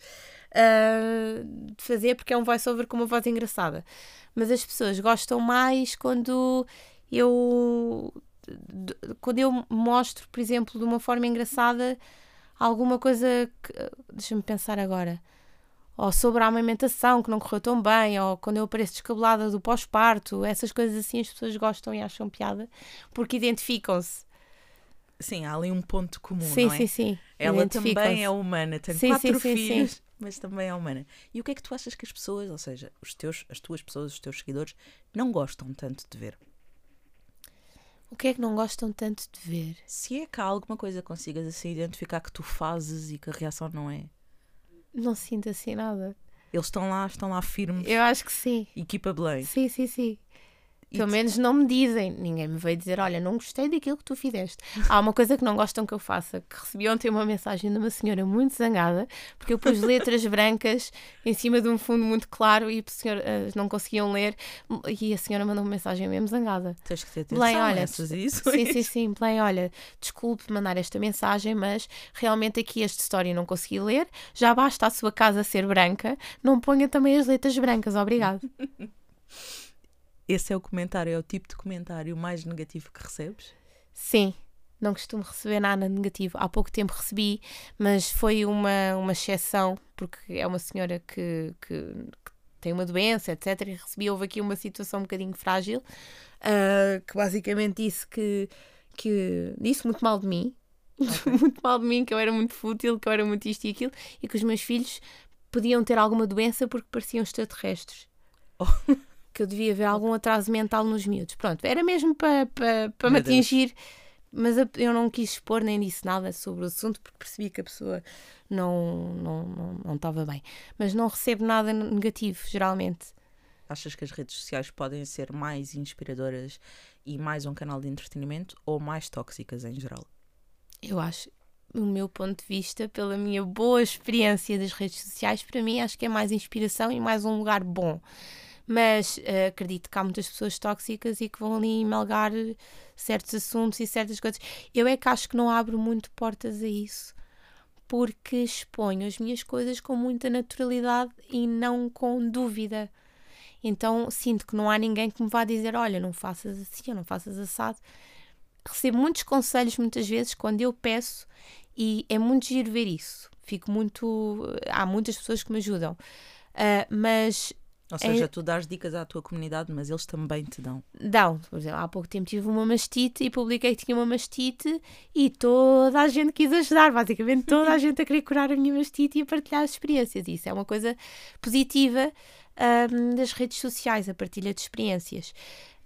ah, de fazer porque é um voiceover com uma voz engraçada. Mas as pessoas gostam mais quando eu quando eu mostro, por exemplo, de uma forma engraçada alguma coisa que deixa-me pensar agora ou sobre a amamentação que não correu tão bem, ou quando eu apareço descabelada do pós-parto, essas coisas assim as pessoas gostam e acham piada porque identificam-se. Sim, há ali um ponto comum, Sim, não é? sim, sim. Ela também é humana, tem Sim, quatro sim, filhos, sim. Mas também é humana. E o que é que tu achas que as pessoas, ou seja, os teus, as tuas pessoas, os teus seguidores, não gostam tanto de ver? O que é que não gostam tanto de ver? Se é que há alguma coisa que consigas assim identificar que tu fazes e que a reação não é. Não sinto assim nada. Eles estão lá, estão lá firmes, Eu acho que sim. equipa bem. Sim, sim, sim. Pelo menos não me dizem. Ninguém me veio dizer, olha, não gostei daquilo que tu fizeste. Há uma coisa que não gostam que eu faça, que recebi ontem uma mensagem de uma senhora muito zangada, porque eu pus letras brancas em cima de um fundo muito claro e a senhora, eh, não conseguiam ler e a senhora mandou uma mensagem mesmo zangada. Tens que ter atenção olha, essas isso. Sim, sim, sim. Belém, olha, desculpe mandar esta mensagem, mas realmente aqui este story não consegui ler. Já basta a sua casa ser branca, não ponha também as letras brancas, obrigado. Esse é o comentário, é o tipo de comentário mais negativo que recebes? Sim, não costumo receber nada negativo. Há pouco tempo recebi, mas foi uma, uma exceção, porque é uma senhora que, que, que tem uma doença, etc. E recebi, houve aqui uma situação um bocadinho frágil, ah, que basicamente disse que, que disse muito mal de mim, muito mal de mim, que eu era muito fútil, que eu era muito isto e aquilo, e que os meus filhos podiam ter alguma doença porque pareciam extraterrestres. Que eu devia ver algum atraso mental nos miúdos. Pronto, era mesmo para pa, pa me atingir, mas eu não quis expor nem disse nada sobre o assunto porque percebi que a pessoa não não não não estava bem. Mas não recebo nada negativo, geralmente. Achas que as redes sociais podem ser mais inspiradoras e mais um canal de entretenimento ou mais tóxicas em geral? Eu acho, o meu ponto de vista, pela minha boa experiência das redes sociais, para mim acho que é mais inspiração e mais um lugar bom. Mas eh, acredito que há muitas pessoas tóxicas e que vão ali emalgar certos assuntos e certas coisas. Eu é que acho que não abro muito portas a isso, porque exponho as minhas coisas com muita naturalidade e não com dúvida. Então sinto que não há ninguém que me vá dizer: olha, não faças assim ou não faças assado recebo muitos conselhos muitas vezes quando eu peço e é muito giro ver isso. Fico muito. Há muitas pessoas que me ajudam. Ah, mas Ou É- seja, tu dás dicas à tua comunidade, mas eles também te dão. dão. Por exemplo, há pouco tempo tive uma mastite e publiquei que tinha uma mastite e toda a gente quis ajudar. Basicamente, toda a gente a querer curar a minha mastite e a partilhar as experiências. Isso é uma coisa positiva ahm, das redes sociais, a partilha de experiências.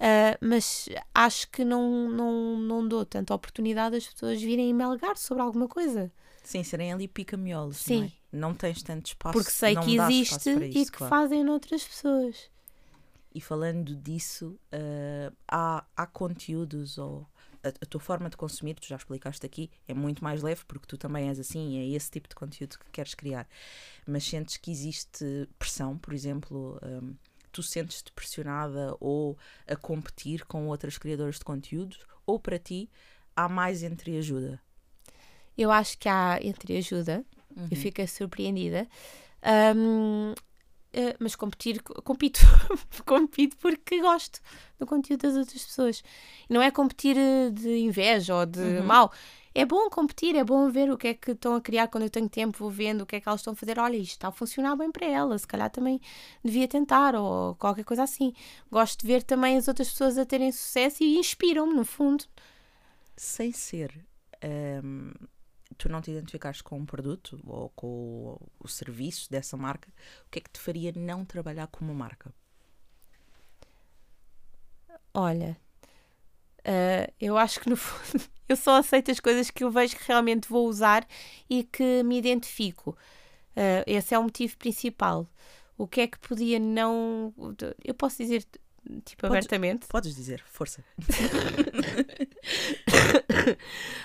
Ah, mas acho que não, não, não dou tanta oportunidade às pessoas virem melgar sobre alguma coisa. Sim, serem ali pica-miolos, Sim. Não tens tanto espaço. Porque sei não que existe para e isso, que claro. fazem noutras pessoas. E falando disso, eh, há, há conteúdos ou a, a tua forma de consumir, tu já explicaste aqui, é muito mais leve porque tu também és assim, é esse tipo de conteúdo que queres criar. Mas sentes que existe pressão, por exemplo, hum, tu sentes-te pressionada ou a competir com outras criadoras de conteúdos, ou para ti há mais entre ajuda? Eu acho que há entre ajuda, Uhum. eu fiquei surpreendida. Ahm, eh, mas competir, compito, compito porque gosto do conteúdo das outras pessoas. Não é competir eh, de inveja ou de Uhum. mal, é bom competir, é bom ver o que é que estão a criar quando eu tenho tempo, vou vendo o que é que elas estão a fazer. Olha, isto está a funcionar bem para ela, se calhar também devia tentar, ou qualquer coisa assim. Gosto de ver também as outras pessoas a terem sucesso e inspiram-me, no fundo. Sem ser. hum, tu não te identificares com um produto ou com o, serviço dessa marca, o que é que te faria não trabalhar com uma marca? Olha, ah, eu acho que no fundo eu só aceito as coisas que eu vejo que realmente vou usar e que me identifico. Ah, esse é o motivo principal. O que é que podia não. Eu posso dizer, tipo, Podes- abertamente. Podes dizer, força.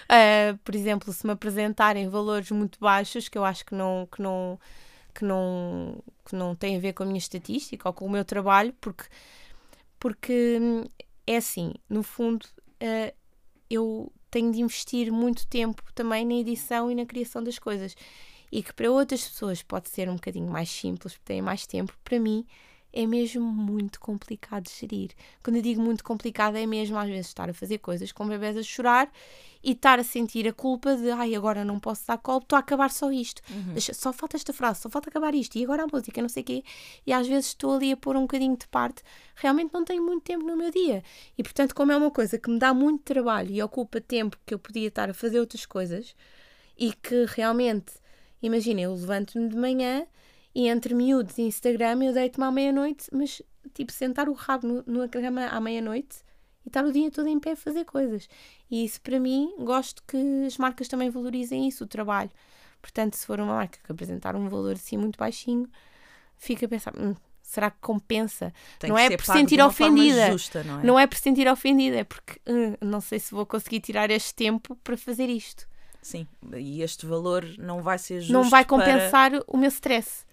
Uh, por exemplo, se me apresentarem valores muito baixos que eu acho que não, que não, que não, que não têm a ver com a minha estatística ou com o meu trabalho, porque, porque hum, é assim, no fundo, uh, eu tenho de investir muito tempo também na edição e na criação das coisas. E que para outras pessoas pode ser um bocadinho mais simples, porque têm mais tempo, para mim é mesmo muito complicado de gerir. Quando eu digo muito complicado, é mesmo às vezes estar a fazer coisas com bebés a chorar e estar a sentir a culpa de ai, agora não posso dar colo, estou a acabar só isto. Deixa- Só falta esta frase, só falta acabar isto, e agora a música, não sei o quê. E às vezes estou ali a pôr um bocadinho de parte, realmente não tenho muito tempo no meu dia. E portanto, como é uma coisa que me dá muito trabalho e ocupa tempo que eu podia estar a fazer outras coisas, e que realmente, imagina, eu levanto-me de manhã e entre miúdos e Instagram eu deito-me à meia-noite, mas tipo, sentar o rabo no, numa cama à meia-noite e estar o dia todo em pé a fazer coisas. E isso para mim, gosto que as marcas também valorizem isso, o trabalho. Portanto, se for uma marca que apresentar um valor assim muito baixinho, fica a pensar, "Hum, será que compensa? Tem Não que é por sentir ofendida. Justa, não é? Não é por sentir ofendida, é porque "Hum, não sei se vou conseguir tirar este tempo para fazer isto. Sim, e este valor não vai ser justo não vai para- compensar o meu stress.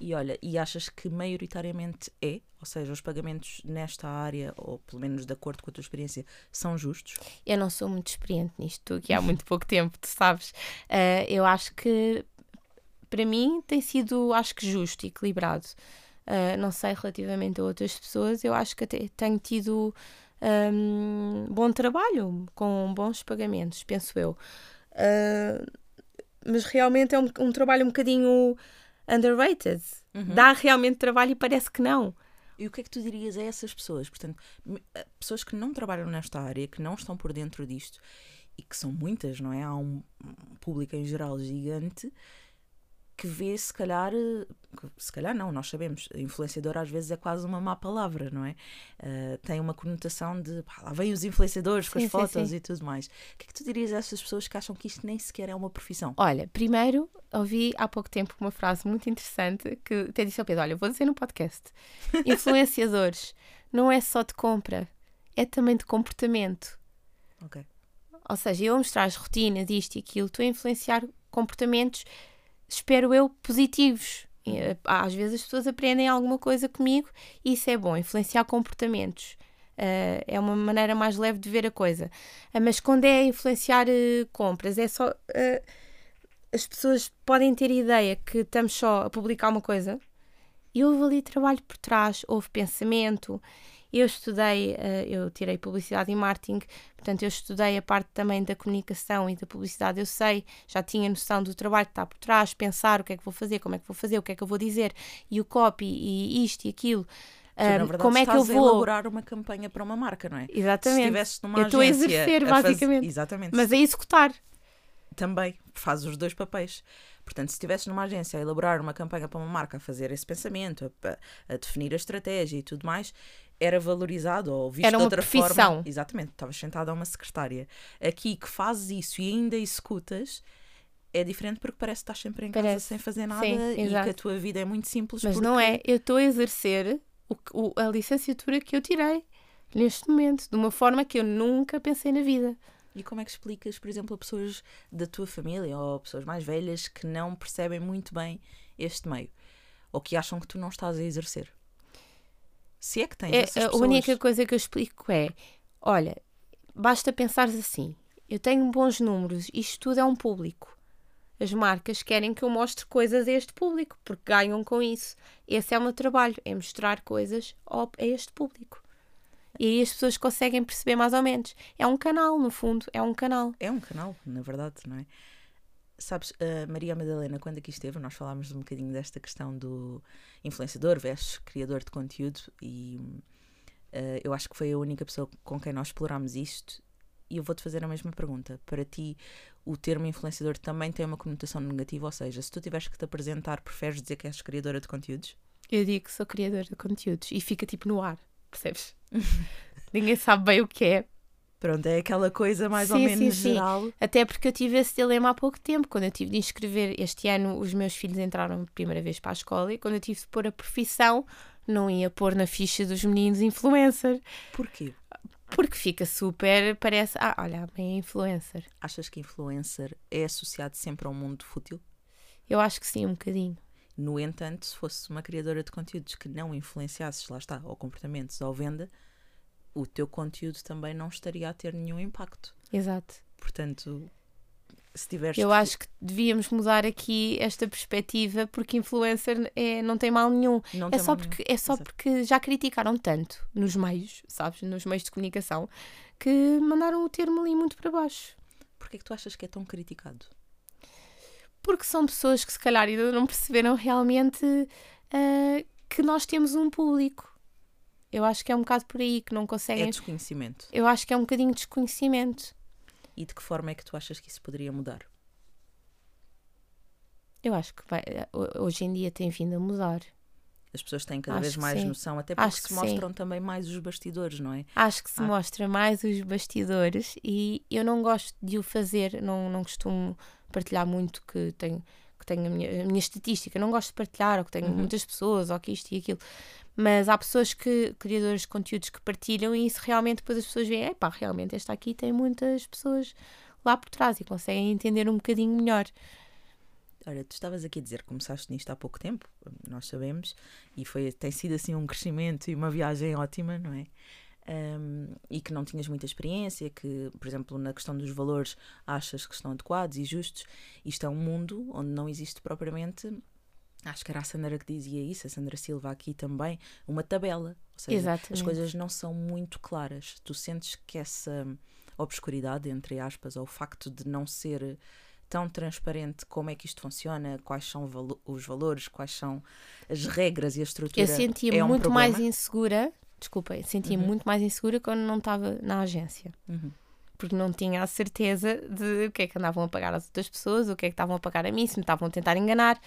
E olha, e achas que maioritariamente é? Ou seja, os pagamentos nesta área, ou pelo menos de acordo com a tua experiência, são justos? Eu não sou muito experiente nisto, estou aqui há muito pouco tempo, tu sabes. Ah, eu acho que para mim tem sido, acho que justo equilibrado. Ah, não sei relativamente a outras pessoas, eu acho que até tenho tido hum, bom trabalho com bons pagamentos, penso eu. Ah, mas realmente é um, um trabalho um bocadinho underrated. Dá realmente trabalho e parece que não. E o que é que tu dirias a essas pessoas? Portanto, a- pessoas que não trabalham nesta área, que não estão por dentro disto, e que são muitas, não é? Há um público em geral gigante que vê, se calhar, eh, se calhar não, nós sabemos, influenciador às vezes é quase uma má palavra, não é? Eh, tem uma conotação de pá, lá vêm os influenciadores com Sim, as sim, fotos sim. e tudo mais. O que é que tu dirias a essas pessoas que acham que isto nem sequer é uma profissão? Olha, primeiro ouvi há pouco tempo uma frase muito interessante que até disse ao Pedro: Olha, vou dizer no podcast. Influenciadores não é só de compra, é também de comportamento. Ok. Ou seja, eu mostrar as rotinas, isto e aquilo, estou a influenciar comportamentos, espero eu, positivos. Eh, Às vezes as pessoas aprendem alguma coisa comigo e isso é bom, influenciar comportamentos. Eh, é uma maneira mais leve de ver a coisa. Ah, mas quando é influenciar eh, compras, é só. as pessoas podem ter ideia que estamos só a publicar uma coisa e houve ali trabalho por trás, houve pensamento. Eu estudei, eh, eu tirei publicidade e marketing, portanto, eu estudei a parte também da comunicação e da publicidade. Eu sei, já tinha noção do trabalho que está por trás, pensar o que é que vou fazer, como é que vou fazer, o que é que eu vou dizer, e o copy, e isto e aquilo. Tu, na verdade, como é que eu a vou. elaborar uma campanha para uma marca, não é? Se Exatamente. estivesse numa Eu estou a exercer, fazer- basicamente. Exatamente. Mas a executar. também faz os dois papéis. Portanto, se estivesse numa agência a elaborar uma campanha para uma marca, a fazer esse pensamento, a, a definir a estratégia e tudo mais, era valorizado ou visto Era de uma outra profissão. forma. Exatamente, estavas sentada a uma secretária. Aqui que fazes isso e ainda executas. É diferente porque parece que estás sempre em casa Parece. sem fazer nada Sim, e que a tua vida é muito simples. Mas porque- não é. Eu estou a exercer o o- a licenciatura que eu tirei neste momento, de uma forma que eu nunca pensei na vida. E como é que explicas, por exemplo, a pessoas da tua família ou pessoas mais velhas que não percebem muito bem este meio? Ou que acham que tu não estás a exercer? Se é que tens É, essas a pessoas... única coisa que eu explico é: olha, basta pensares assim, eu tenho bons números, isto tudo é um público. As marcas querem que eu mostre coisas a este público, porque ganham com isso. Esse é o meu trabalho, é mostrar coisas ao- a este público. E aí as pessoas conseguem perceber mais ou menos. É um canal, no fundo, é um canal. É um canal, na verdade, não é? Sabes, a Maria Madalena, quando aqui esteve, nós falámos um bocadinho desta questão do influenciador versus criador de conteúdo e uh, eu acho que foi a única pessoa com quem nós explorámos isto e eu vou-te fazer a mesma pergunta. Para ti, o termo influenciador também tem uma conotação negativa? Ou seja, se tu tiveres que te apresentar, preferes dizer que és criadora de conteúdos? Eu digo que sou criadora de conteúdos e fica tipo no ar, percebes? Ninguém sabe bem o que é. Pronto, é aquela coisa mais Sim, ou sim, menos sim. geral. Até porque eu tive esse dilema há pouco tempo, quando eu tive de inscrever. Este ano, os meus filhos entraram primeira vez para a escola e quando eu tive de pôr a profissão, não ia pôr na ficha dos meninos influencer. Porquê? Porque fica super. Parece. Ah, olha, mãe é influencer. Achas que influencer é associado sempre ao mundo fútil? Eu acho que sim, um bocadinho. No entanto, se fosse uma criadora de conteúdos que não influenciasses, lá está, ou comportamentos ou venda, o teu conteúdo também não estaria a ter nenhum impacto. Exato. Portanto, se tiveres. Eu acho que devíamos mudar aqui esta perspectiva, porque influencer é, não tem mal nenhum. não É só, mal nenhum. porque, é só Exato. porque já criticaram tanto nos meios, sabes? Nos meios de comunicação, que mandaram o termo ali muito para baixo. Porquê é que tu achas que é tão criticado? Porque são pessoas que se calhar ainda não perceberam realmente ah, que nós temos um público. Eu acho que é um bocado por aí que não É conseguem. desconhecimento. Eu acho que é um bocadinho de desconhecimento. E de que forma é que tu achas que isso poderia mudar? Eu acho que vai- ho- hoje em dia tem vindo a mudar. As pessoas têm cada Acho vez mais sim. noção, até porque Acho se mostram também mais os bastidores, não é? Acho que se Ah. mostra mais os bastidores e eu não gosto de o fazer, não, não costumo partilhar muito que tenho, que tenho a, minha, a minha estatística, não gosto de partilhar, ou que tenho Uhum. muitas pessoas, ou que isto e aquilo. Mas há pessoas que, criadores de conteúdos que partilham e isso realmente depois as pessoas veem, epá, realmente esta aqui tem muitas pessoas lá por trás e conseguem entender um bocadinho melhor. Olha, tu estavas aqui a dizer que começaste nisto há pouco tempo, nós sabemos, e foi, tem sido assim um crescimento e uma viagem ótima, não é? Um, e que não tinhas muita experiência, que, por exemplo, na questão dos valores achas que estão adequados e justos. Isto é um mundo onde não existe propriamente, acho que era a Sandra que dizia isso, a Sandra Silva aqui também, uma tabela. Ou seja, as Exatamente. coisas não são muito claras. Tu sentes que essa obscuridade, entre aspas, ou o facto de não ser tão transparente como é que isto funciona, quais são valo- os valores, quais são as regras e a estrutura. Eu sentia-me é um muito problema? mais insegura, desculpa, sentia-me Uhum. muito mais insegura quando não estava na agência. Uhum. porque não tinha a certeza de o que é que andavam a pagar às outras pessoas, o que é que estavam a pagar a mim, se me estavam a tentar enganar.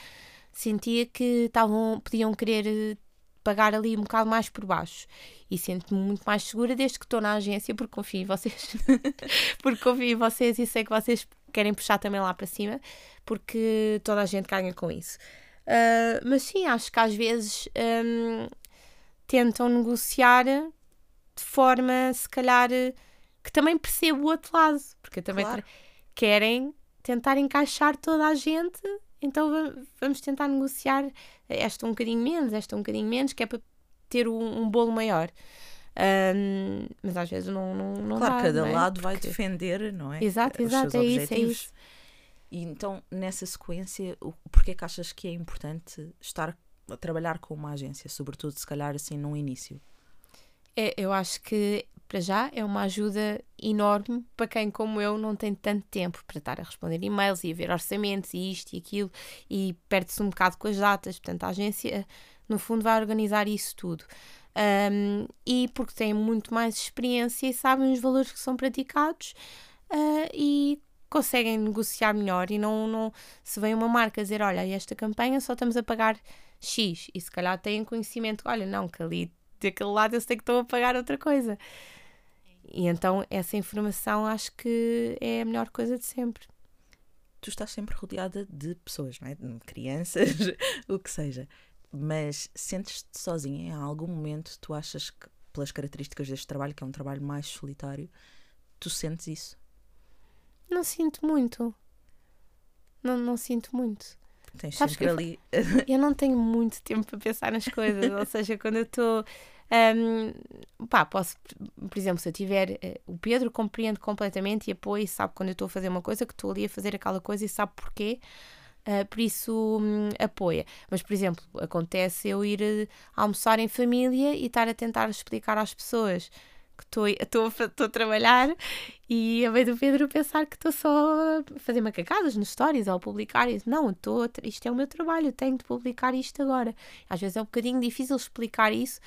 Sentia que estavam, podiam querer eh, pagar ali um bocado mais por baixo. E sinto-me muito mais segura desde que estou na agência, porque confio em vocês. porque confio em vocês e sei que vocês querem puxar também lá para cima, porque toda a gente ganha com isso. Ah, mas sim, acho que às vezes hum, tentam negociar de forma, se calhar, que também percebo o outro lado, porque também Claro. querem tentar encaixar toda a gente, então va- vamos tentar negociar esta um bocadinho menos, esta um bocadinho menos, que é para ter um, um bolo maior. Ahm, mas às vezes não, não, não Claro, dá, cada é? lado vai Porque- defender, não é? Exato, exato, é isso, é isso. E então, nessa sequência, porquê é que achas que é importante estar a trabalhar com uma agência, sobretudo se calhar assim num início? É, eu acho que, para já, é uma ajuda enorme para quem, como eu, não tem tanto tempo para estar a responder e-mails e a ver orçamentos e isto e aquilo e perde-se um bocado com as datas. Portanto, a agência, no fundo, vai organizar isso tudo. Um, e porque têm muito mais experiência e sabem os valores que são praticados ah, e conseguem negociar melhor. E não, não se vem uma marca dizer: Olha, esta campanha só estamos a pagar X, e se calhar têm conhecimento: Olha, não, que ali daquele lado eu sei que estão a pagar outra coisa. E então essa informação acho que é a melhor coisa de sempre. Tu estás sempre rodeada de pessoas, não é? De Crianças, o que seja. Mas sentes-te sozinha em algum momento? Tu achas que, pelas características deste trabalho, que é um trabalho mais solitário, tu sentes isso? Não sinto muito. Não, não sinto muito. Tens Sabes sempre que eu ali. Eu não tenho muito tempo para pensar nas coisas. ou seja, quando eu estou. Hum, pá, posso, por exemplo, se eu tiver. eh, o Pedro compreende completamente e apoia e sabe quando eu estou a fazer uma coisa, que estou ali a fazer aquela coisa e sabe porquê. ah, por isso hum, apoia. Mas, por exemplo, acontece eu ir eh, almoçar em família e estar a tentar explicar às pessoas que estou a a trabalhar e a meio do Pedro pensar que estou só a fazer macacadas nos stories ou publicar isso. Não, tra- isto é o meu trabalho, tenho de publicar isto agora. Às vezes é um bocadinho difícil explicar isso.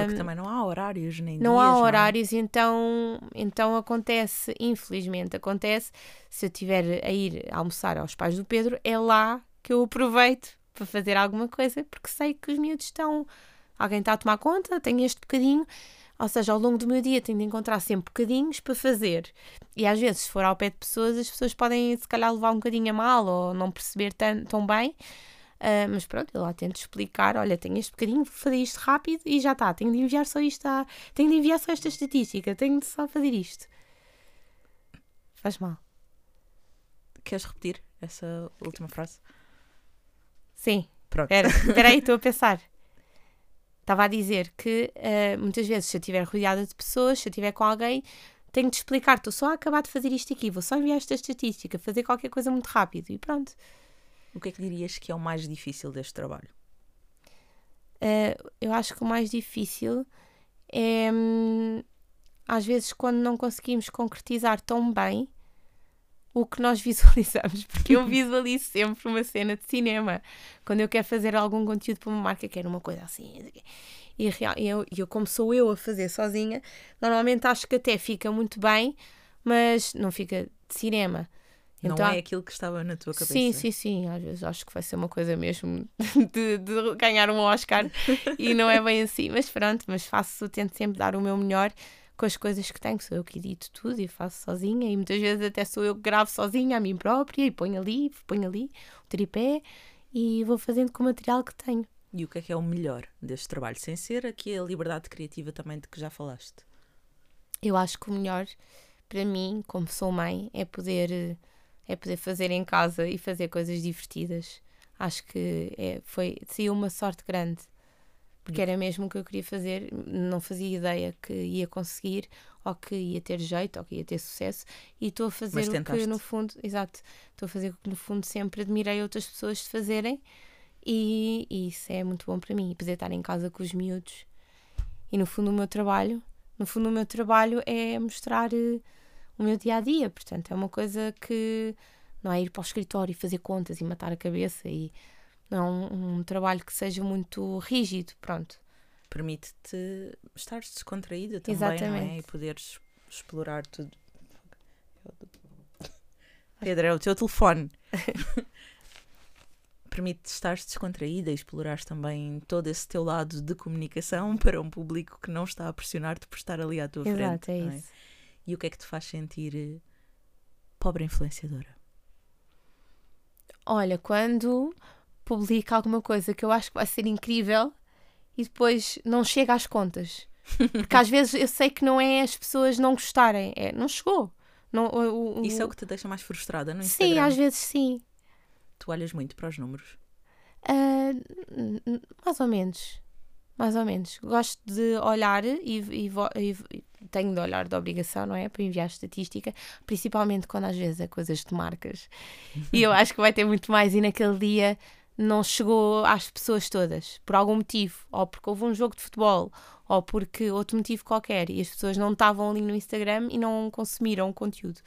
Porque também não há horários nem não dias, há é? horários, então, então acontece, infelizmente, acontece, se eu estiver a ir almoçar aos pais do Pedro, é lá que eu aproveito para fazer alguma coisa, porque sei que os miúdos estão, alguém está a tomar conta, tenho este bocadinho, ou seja, ao longo do meu dia tenho de encontrar sempre bocadinhos para fazer. E às vezes, se for ao pé de pessoas, as pessoas podem se calhar levar um bocadinho a mal ou não perceber tão, tão bem. Ah, mas pronto, eu lá tento explicar: olha, tenho este bocadinho, vou fazer isto rápido e já está. Tenho de enviar só isto, à... tenho de enviar só esta estatística, tenho de só fazer isto. Faz mal. Queres repetir essa última frase? Sim, Pronto. espera, aí, estou a pensar. Estava a dizer que ah, muitas vezes, se eu estiver rodeada de pessoas, se eu estiver com alguém, tenho de explicar: estou só a acabar de fazer isto aqui, vou só enviar esta estatística, fazer qualquer coisa muito rápido e pronto. O que é que dirias que é o mais difícil deste trabalho? Uh, eu acho que o mais difícil é hum, às vezes quando não conseguimos concretizar tão bem o que nós visualizamos, porque eu visualizo sempre uma cena de cinema quando eu quero fazer algum conteúdo para uma marca, quero uma coisa assim. E eu, eu, como sou eu a fazer sozinha, normalmente acho que até fica muito bem, mas não fica de cinema. Não Então- é aquilo que estava na tua cabeça. Sim, sim, sim. Às vezes acho que vai ser uma coisa mesmo de, de ganhar um Oscar e não é bem assim. Mas pronto, mas faço, tento sempre dar o meu melhor com as coisas que tenho. Sou eu que edito tudo e faço sozinha e muitas vezes até sou eu que gravo sozinha a mim própria e ponho ali, ponho ali o tripé e vou fazendo com o material que tenho. E o que é que é o melhor deste trabalho? Sem ser aqui a liberdade criativa também de que já falaste. Eu acho que o melhor para mim, como sou mãe, é poder, eh, é poder fazer em casa e fazer coisas divertidas. Acho que é, foi, saiu uma sorte grande. Porque era mesmo o que eu queria fazer, não fazia ideia que ia conseguir, ou que ia ter jeito, ou que ia ter sucesso, e estou a fazer o que no fundo, exato, estou a fazer o que no fundo sempre admirei outras pessoas de fazerem, e, e isso é muito bom para mim, poder estar em casa com os miúdos. E no fundo o meu trabalho, no fundo o meu trabalho é mostrar eh, o meu dia a dia, portanto é uma coisa que não é ir para o escritório e fazer contas e matar a cabeça e não é um, um trabalho que seja muito rígido, pronto. Permite-te estar descontraída também, é? Exatamente. E poderes explorar tudo. Pedro, é o teu telefone. Permite-te estar descontraída e explorares também todo esse teu lado de comunicação para um público que não está a pressionar-te por estar ali à tua Exato, frente. é não isso. E o que é que te faz sentir eh, pobre influenciadora? Olha, quando publica alguma coisa que eu acho que vai ser incrível e depois não chega às contas. Porque às vezes eu sei que não é as pessoas não gostarem, é não chegou. Não, o- o- Isso é o que te deixa mais frustrada no Sim, Instagram? às vezes sim. Tu olhas muito para os números. N- mais ou menos. Mais ou menos. Gosto de olhar e, e- e tenho de olhar de obrigação, não é? Para enviar estatística, principalmente quando às vezes é coisas de marcas. E eu acho que vai ter muito mais. E naquele dia não chegou às pessoas todas, por algum motivo, ou porque houve um jogo de futebol, ou porque outro motivo qualquer, e as pessoas não estavam ali no Instagram e não consumiram o conteúdo.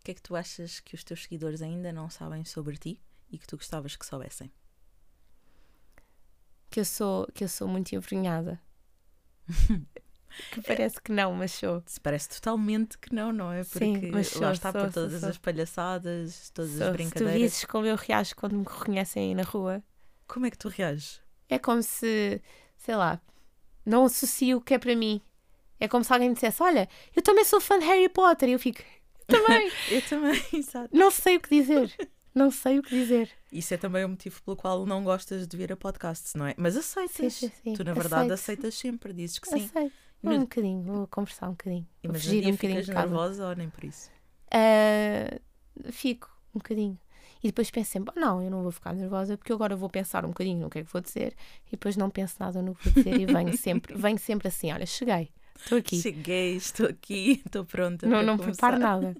O que é que tu achas que os teus seguidores ainda não sabem sobre ti e que tu gostavas que soubessem? Que eu sou, que eu sou muito envergonhada. que parece que não, mas sou. Se parece totalmente que não, não é? Sim, Porque mas lá sou, está sou, por todas sou. as palhaçadas, todas as Se tu brincadeiras. visses como eu reajo quando me reconhecem aí na rua, Como é que tu reages? é como se, sei lá, não associo o que é para mim. É como se alguém me dissesse: Olha, eu também sou fã de Harry Potter. E eu fico: "Eu Também. Eu também, exato. não sei o que dizer. Não sei o que dizer. Isso é também o motivo pelo qual não gostas de vir a podcasts, não é? Mas aceitas. Sim, sim, sim. Tu, na verdade, Aceito. aceitas sempre, dizes que sim. Aceito. No- Um bocadinho, vou conversar um bocadinho. Vou mas fugir um bocadinho ficas nervosa ou nem por isso? Ah, fico um bocadinho. E depois penso sempre, "Oh, não, eu não vou ficar nervosa porque agora vou pensar um bocadinho no que é que vou dizer e depois não penso nada no que vou dizer e venho sempre, venho sempre assim, olha, cheguei, estou aqui. Cheguei, estou aqui, estou pronta Não, não começar. preparo nada.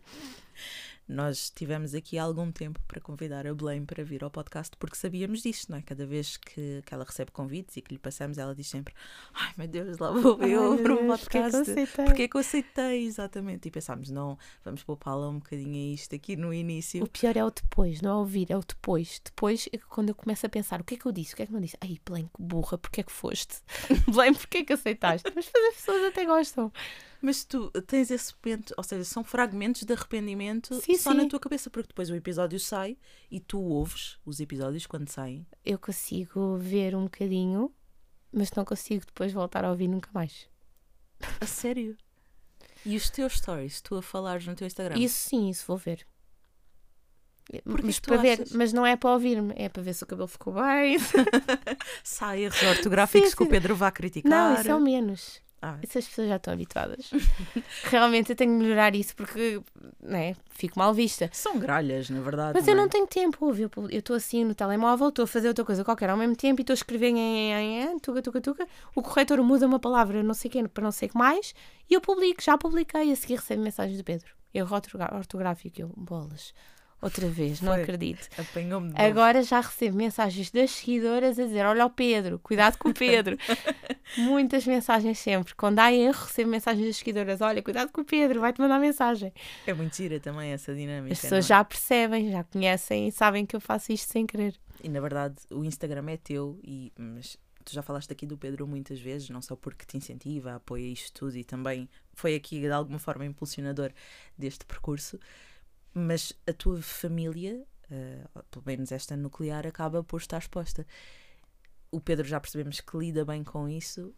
Nós tivemos aqui algum tempo para convidar a Blame para vir ao podcast porque sabíamos disto, não é? Cada vez que, que ela recebe convites e que lhe passamos, ela diz sempre: Ai meu Deus, lá vou eu Ai, para um Deus, porque é que eu podcast. aceitei? Porque é que eu aceitei, exatamente. E pensámos: não, vamos poupá-la um bocadinho a isto aqui no início. O pior é o depois, não é ouvir, é o depois. Depois é quando eu começo a pensar o que é que eu disse, o que é que não disse. Ai, Belém, que burra, porque é que foste? Belém, porque é que aceitaste? Mas as pessoas até gostam. Mas tu tens esse momento, ou seja, são fragmentos de arrependimento Sim, só sim. na tua cabeça, porque depois o episódio sai e tu ouves os episódios quando saem. Eu consigo ver um bocadinho, mas não consigo depois voltar a ouvir nunca mais. A sério? E os teus stories, tu a falares no teu Instagram? Isso sim, isso vou ver. Porquê mas que tu para ver, achas? mas não é para ouvir-me, é para ver se o cabelo ficou bem. Sai erros ortográficos Sim, que o sim. Pedro vá criticar. Não, isso é o menos. Ah, Essas pessoas já estão habituadas. Realmente eu tenho que melhorar isso porque né, fico mal vista. São gralhas, na verdade. Mas eu é? não tenho tempo, ouve, eu eu estou assim no telemóvel, estou a fazer outra coisa qualquer ao mesmo tempo e estou a escrever em, em, em tuga, tuga, tuga. O corretor muda uma palavra, não sei quem, para não sei o que mais, e eu publico, já publiquei, a seguir recebo mensagens do Pedro. Erro ortogra- ortográfico, eu, bolas. Outra vez, não Foi. acredito. Apanhou-me. Agora já recebo mensagens das seguidoras a dizer: Olha o Pedro, cuidado com o Pedro. Muitas mensagens sempre. Quando há erro, recebo mensagens das seguidoras: Olha, cuidado com o Pedro, vai-te mandar mensagem. É muito gira também essa dinâmica. As pessoas é? já percebem, já conhecem e sabem que eu faço isto sem querer. E na verdade o Instagram é teu, e, mas tu já falaste aqui do Pedro muitas vezes, não só porque te incentiva, apoia isto tudo e também foi aqui de alguma forma impulsionador deste percurso, mas a tua família, eh, pelo menos esta nuclear, acaba por estar exposta. O Pedro já percebemos que lida bem com isso.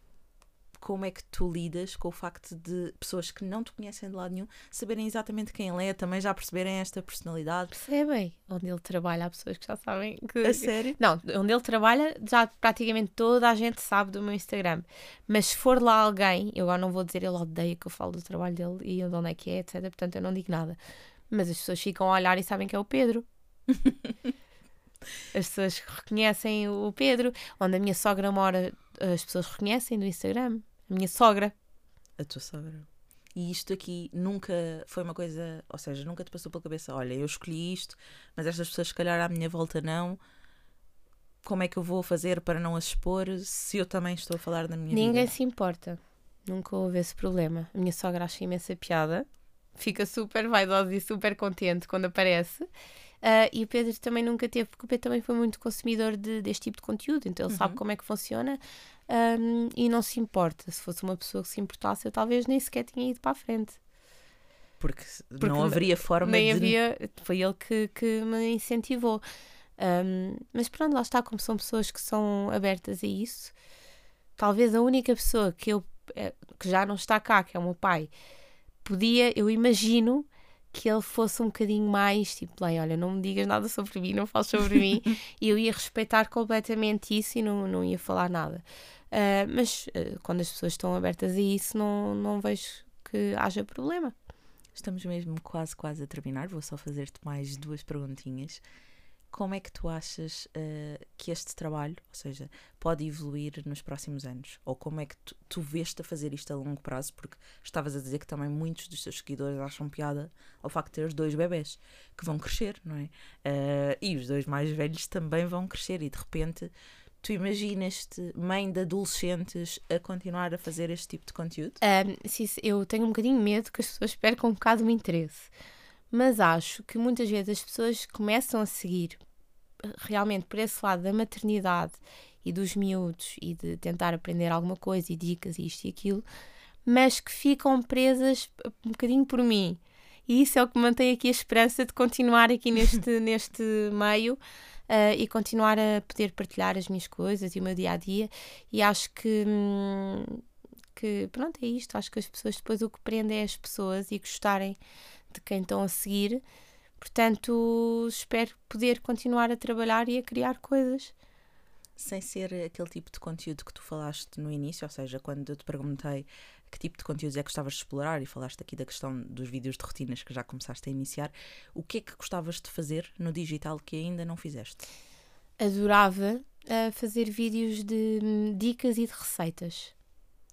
Como é que tu lidas com o facto de pessoas que não te conhecem de lado nenhum saberem exatamente quem ele é, também já perceberem esta personalidade? Percebem? Onde ele trabalha, há pessoas que já sabem que. A sério? Não, onde ele trabalha, já praticamente toda a gente sabe do meu Instagram. Mas se for lá alguém, eu agora não vou dizer ele odeia que eu falo do trabalho dele e de onde é que é, etc. Portanto, eu não digo nada. Mas as pessoas ficam a olhar e sabem que é o Pedro. As pessoas reconhecem o Pedro. Onde a minha sogra mora, as pessoas reconhecem do Instagram. A minha sogra. A tua sogra. E isto aqui nunca foi uma coisa, ou seja, nunca te passou pela cabeça, olha, eu escolhi isto, mas estas pessoas se calhar à minha volta não. Como é que eu vou fazer para não as expor se eu também estou a falar da minha Ninguém vida? se importa. Nunca houve esse problema. A minha sogra acha imensa piada. Fica super vaidosa e super contente quando aparece. Ah, e o Pedro também nunca teve, porque o Pedro também foi muito consumidor de- deste tipo de conteúdo, então ele sabe Uhum. como é que funciona ahm, e não se importa. Se fosse uma pessoa que se importasse, eu talvez nem sequer tinha ido para a frente. Porque, Porque não haveria forma nem de. havia. Foi ele que, que me incentivou. Ahm, mas pronto, lá está, como são pessoas que são abertas a isso, talvez a única pessoa que eu eh, que já não está cá, que é o meu pai, podia, eu imagino que ele fosse um bocadinho mais tipo, "Lei, olha, não me digas nada sobre mim, não fales sobre mim, e eu ia respeitar completamente isso e não, não ia falar nada. Ah, mas ah, quando as pessoas estão abertas a isso, não, não vejo que haja problema. Estamos mesmo quase, quase a terminar. Vou só fazer-te mais duas perguntinhas. Como é que tu achas eh, que este trabalho, ou seja, pode evoluir nos próximos anos? Ou como é que tu, tu vês-te a fazer isto a longo prazo? Porque estavas a dizer que também muitos dos teus seguidores acham piada ao facto de teres dois bebés que vão crescer, não é? Eh, e os dois mais velhos também vão crescer e de repente tu imaginas-te mãe de adolescentes a continuar a fazer este tipo de conteúdo? Um, isso- eu tenho um bocadinho medo que as pessoas percam um bocado o interesse. Mas acho que muitas vezes as pessoas começam a seguir eh, realmente por esse lado da maternidade e dos miúdos e de tentar aprender alguma coisa e dicas e isto e aquilo, mas que ficam presas um bocadinho por mim. E isso é o que mantém aqui a esperança de continuar aqui neste, neste meio eh, e continuar a poder partilhar as minhas coisas e o meu dia a dia. E acho que, hum, que pronto, é isto. Acho que as pessoas depois o que prende é as pessoas e gostarem de quem estão a seguir. Portanto, espero poder continuar a trabalhar e a criar coisas. sem ser aquele tipo de conteúdo que tu falaste no início, ou seja, quando eu te perguntei que tipo de conteúdos é que gostavas de explorar e falaste aqui da questão dos vídeos de rotinas que já começaste a iniciar, o que é que gostavas de fazer no digital que ainda não fizeste? Adorava ah, fazer vídeos de hum, dicas e de receitas.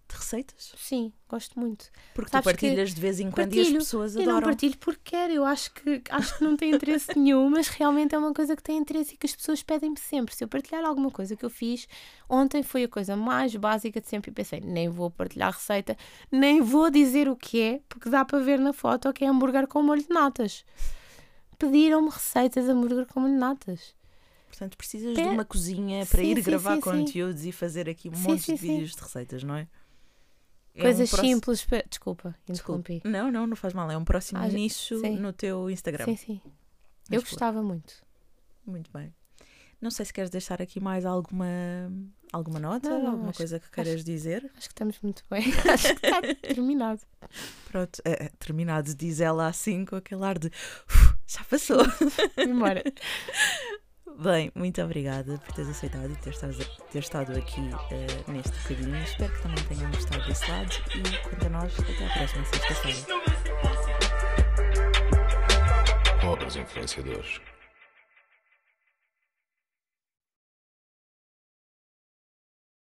De receitas? Sim, gosto muito. Porque Sabes tu partilhas de vez em quando e as Partilho. pessoas Eu não adoram. partilho porque quero, eu acho que, acho que não tem interesse nenhum, mas realmente é uma coisa que tem interesse e que as pessoas pedem-me sempre. Se eu partilhar alguma coisa que eu fiz, ontem foi a coisa mais básica de sempre e pensei, nem vou partilhar receita, nem vou dizer o que é, porque dá para ver na foto que é hambúrguer com molho de natas. Pediram-me receitas de hambúrguer com molho de natas. Portanto, precisas de uma cozinha para Sim, ir sim, gravar sim, conteúdos e fazer aqui um monte de vídeos de receitas, não é? É um Coisas próximo- simples. para- Desculpa, interrompi. Não, não, não faz mal. É um próximo Ah, nicho sim. no teu Instagram. Sim, sim. Mas Eu gostava muito. Muito bem. Não sei se queres deixar aqui mais alguma, alguma nota, Não, não, alguma acho- coisa que queiras dizer. Acho que estamos muito bem. Acho que está terminado. Pronto, é, é, terminado, diz ela assim com aquele ar de "Uf, já passou. Embora. Bem, muito obrigada por teres aceitado e ter estado, ter estado aqui eh, neste bocadinho. Espero que também tenham gostado desse lado e quanto a nós, até à próxima sexta-feira. Influenciadores.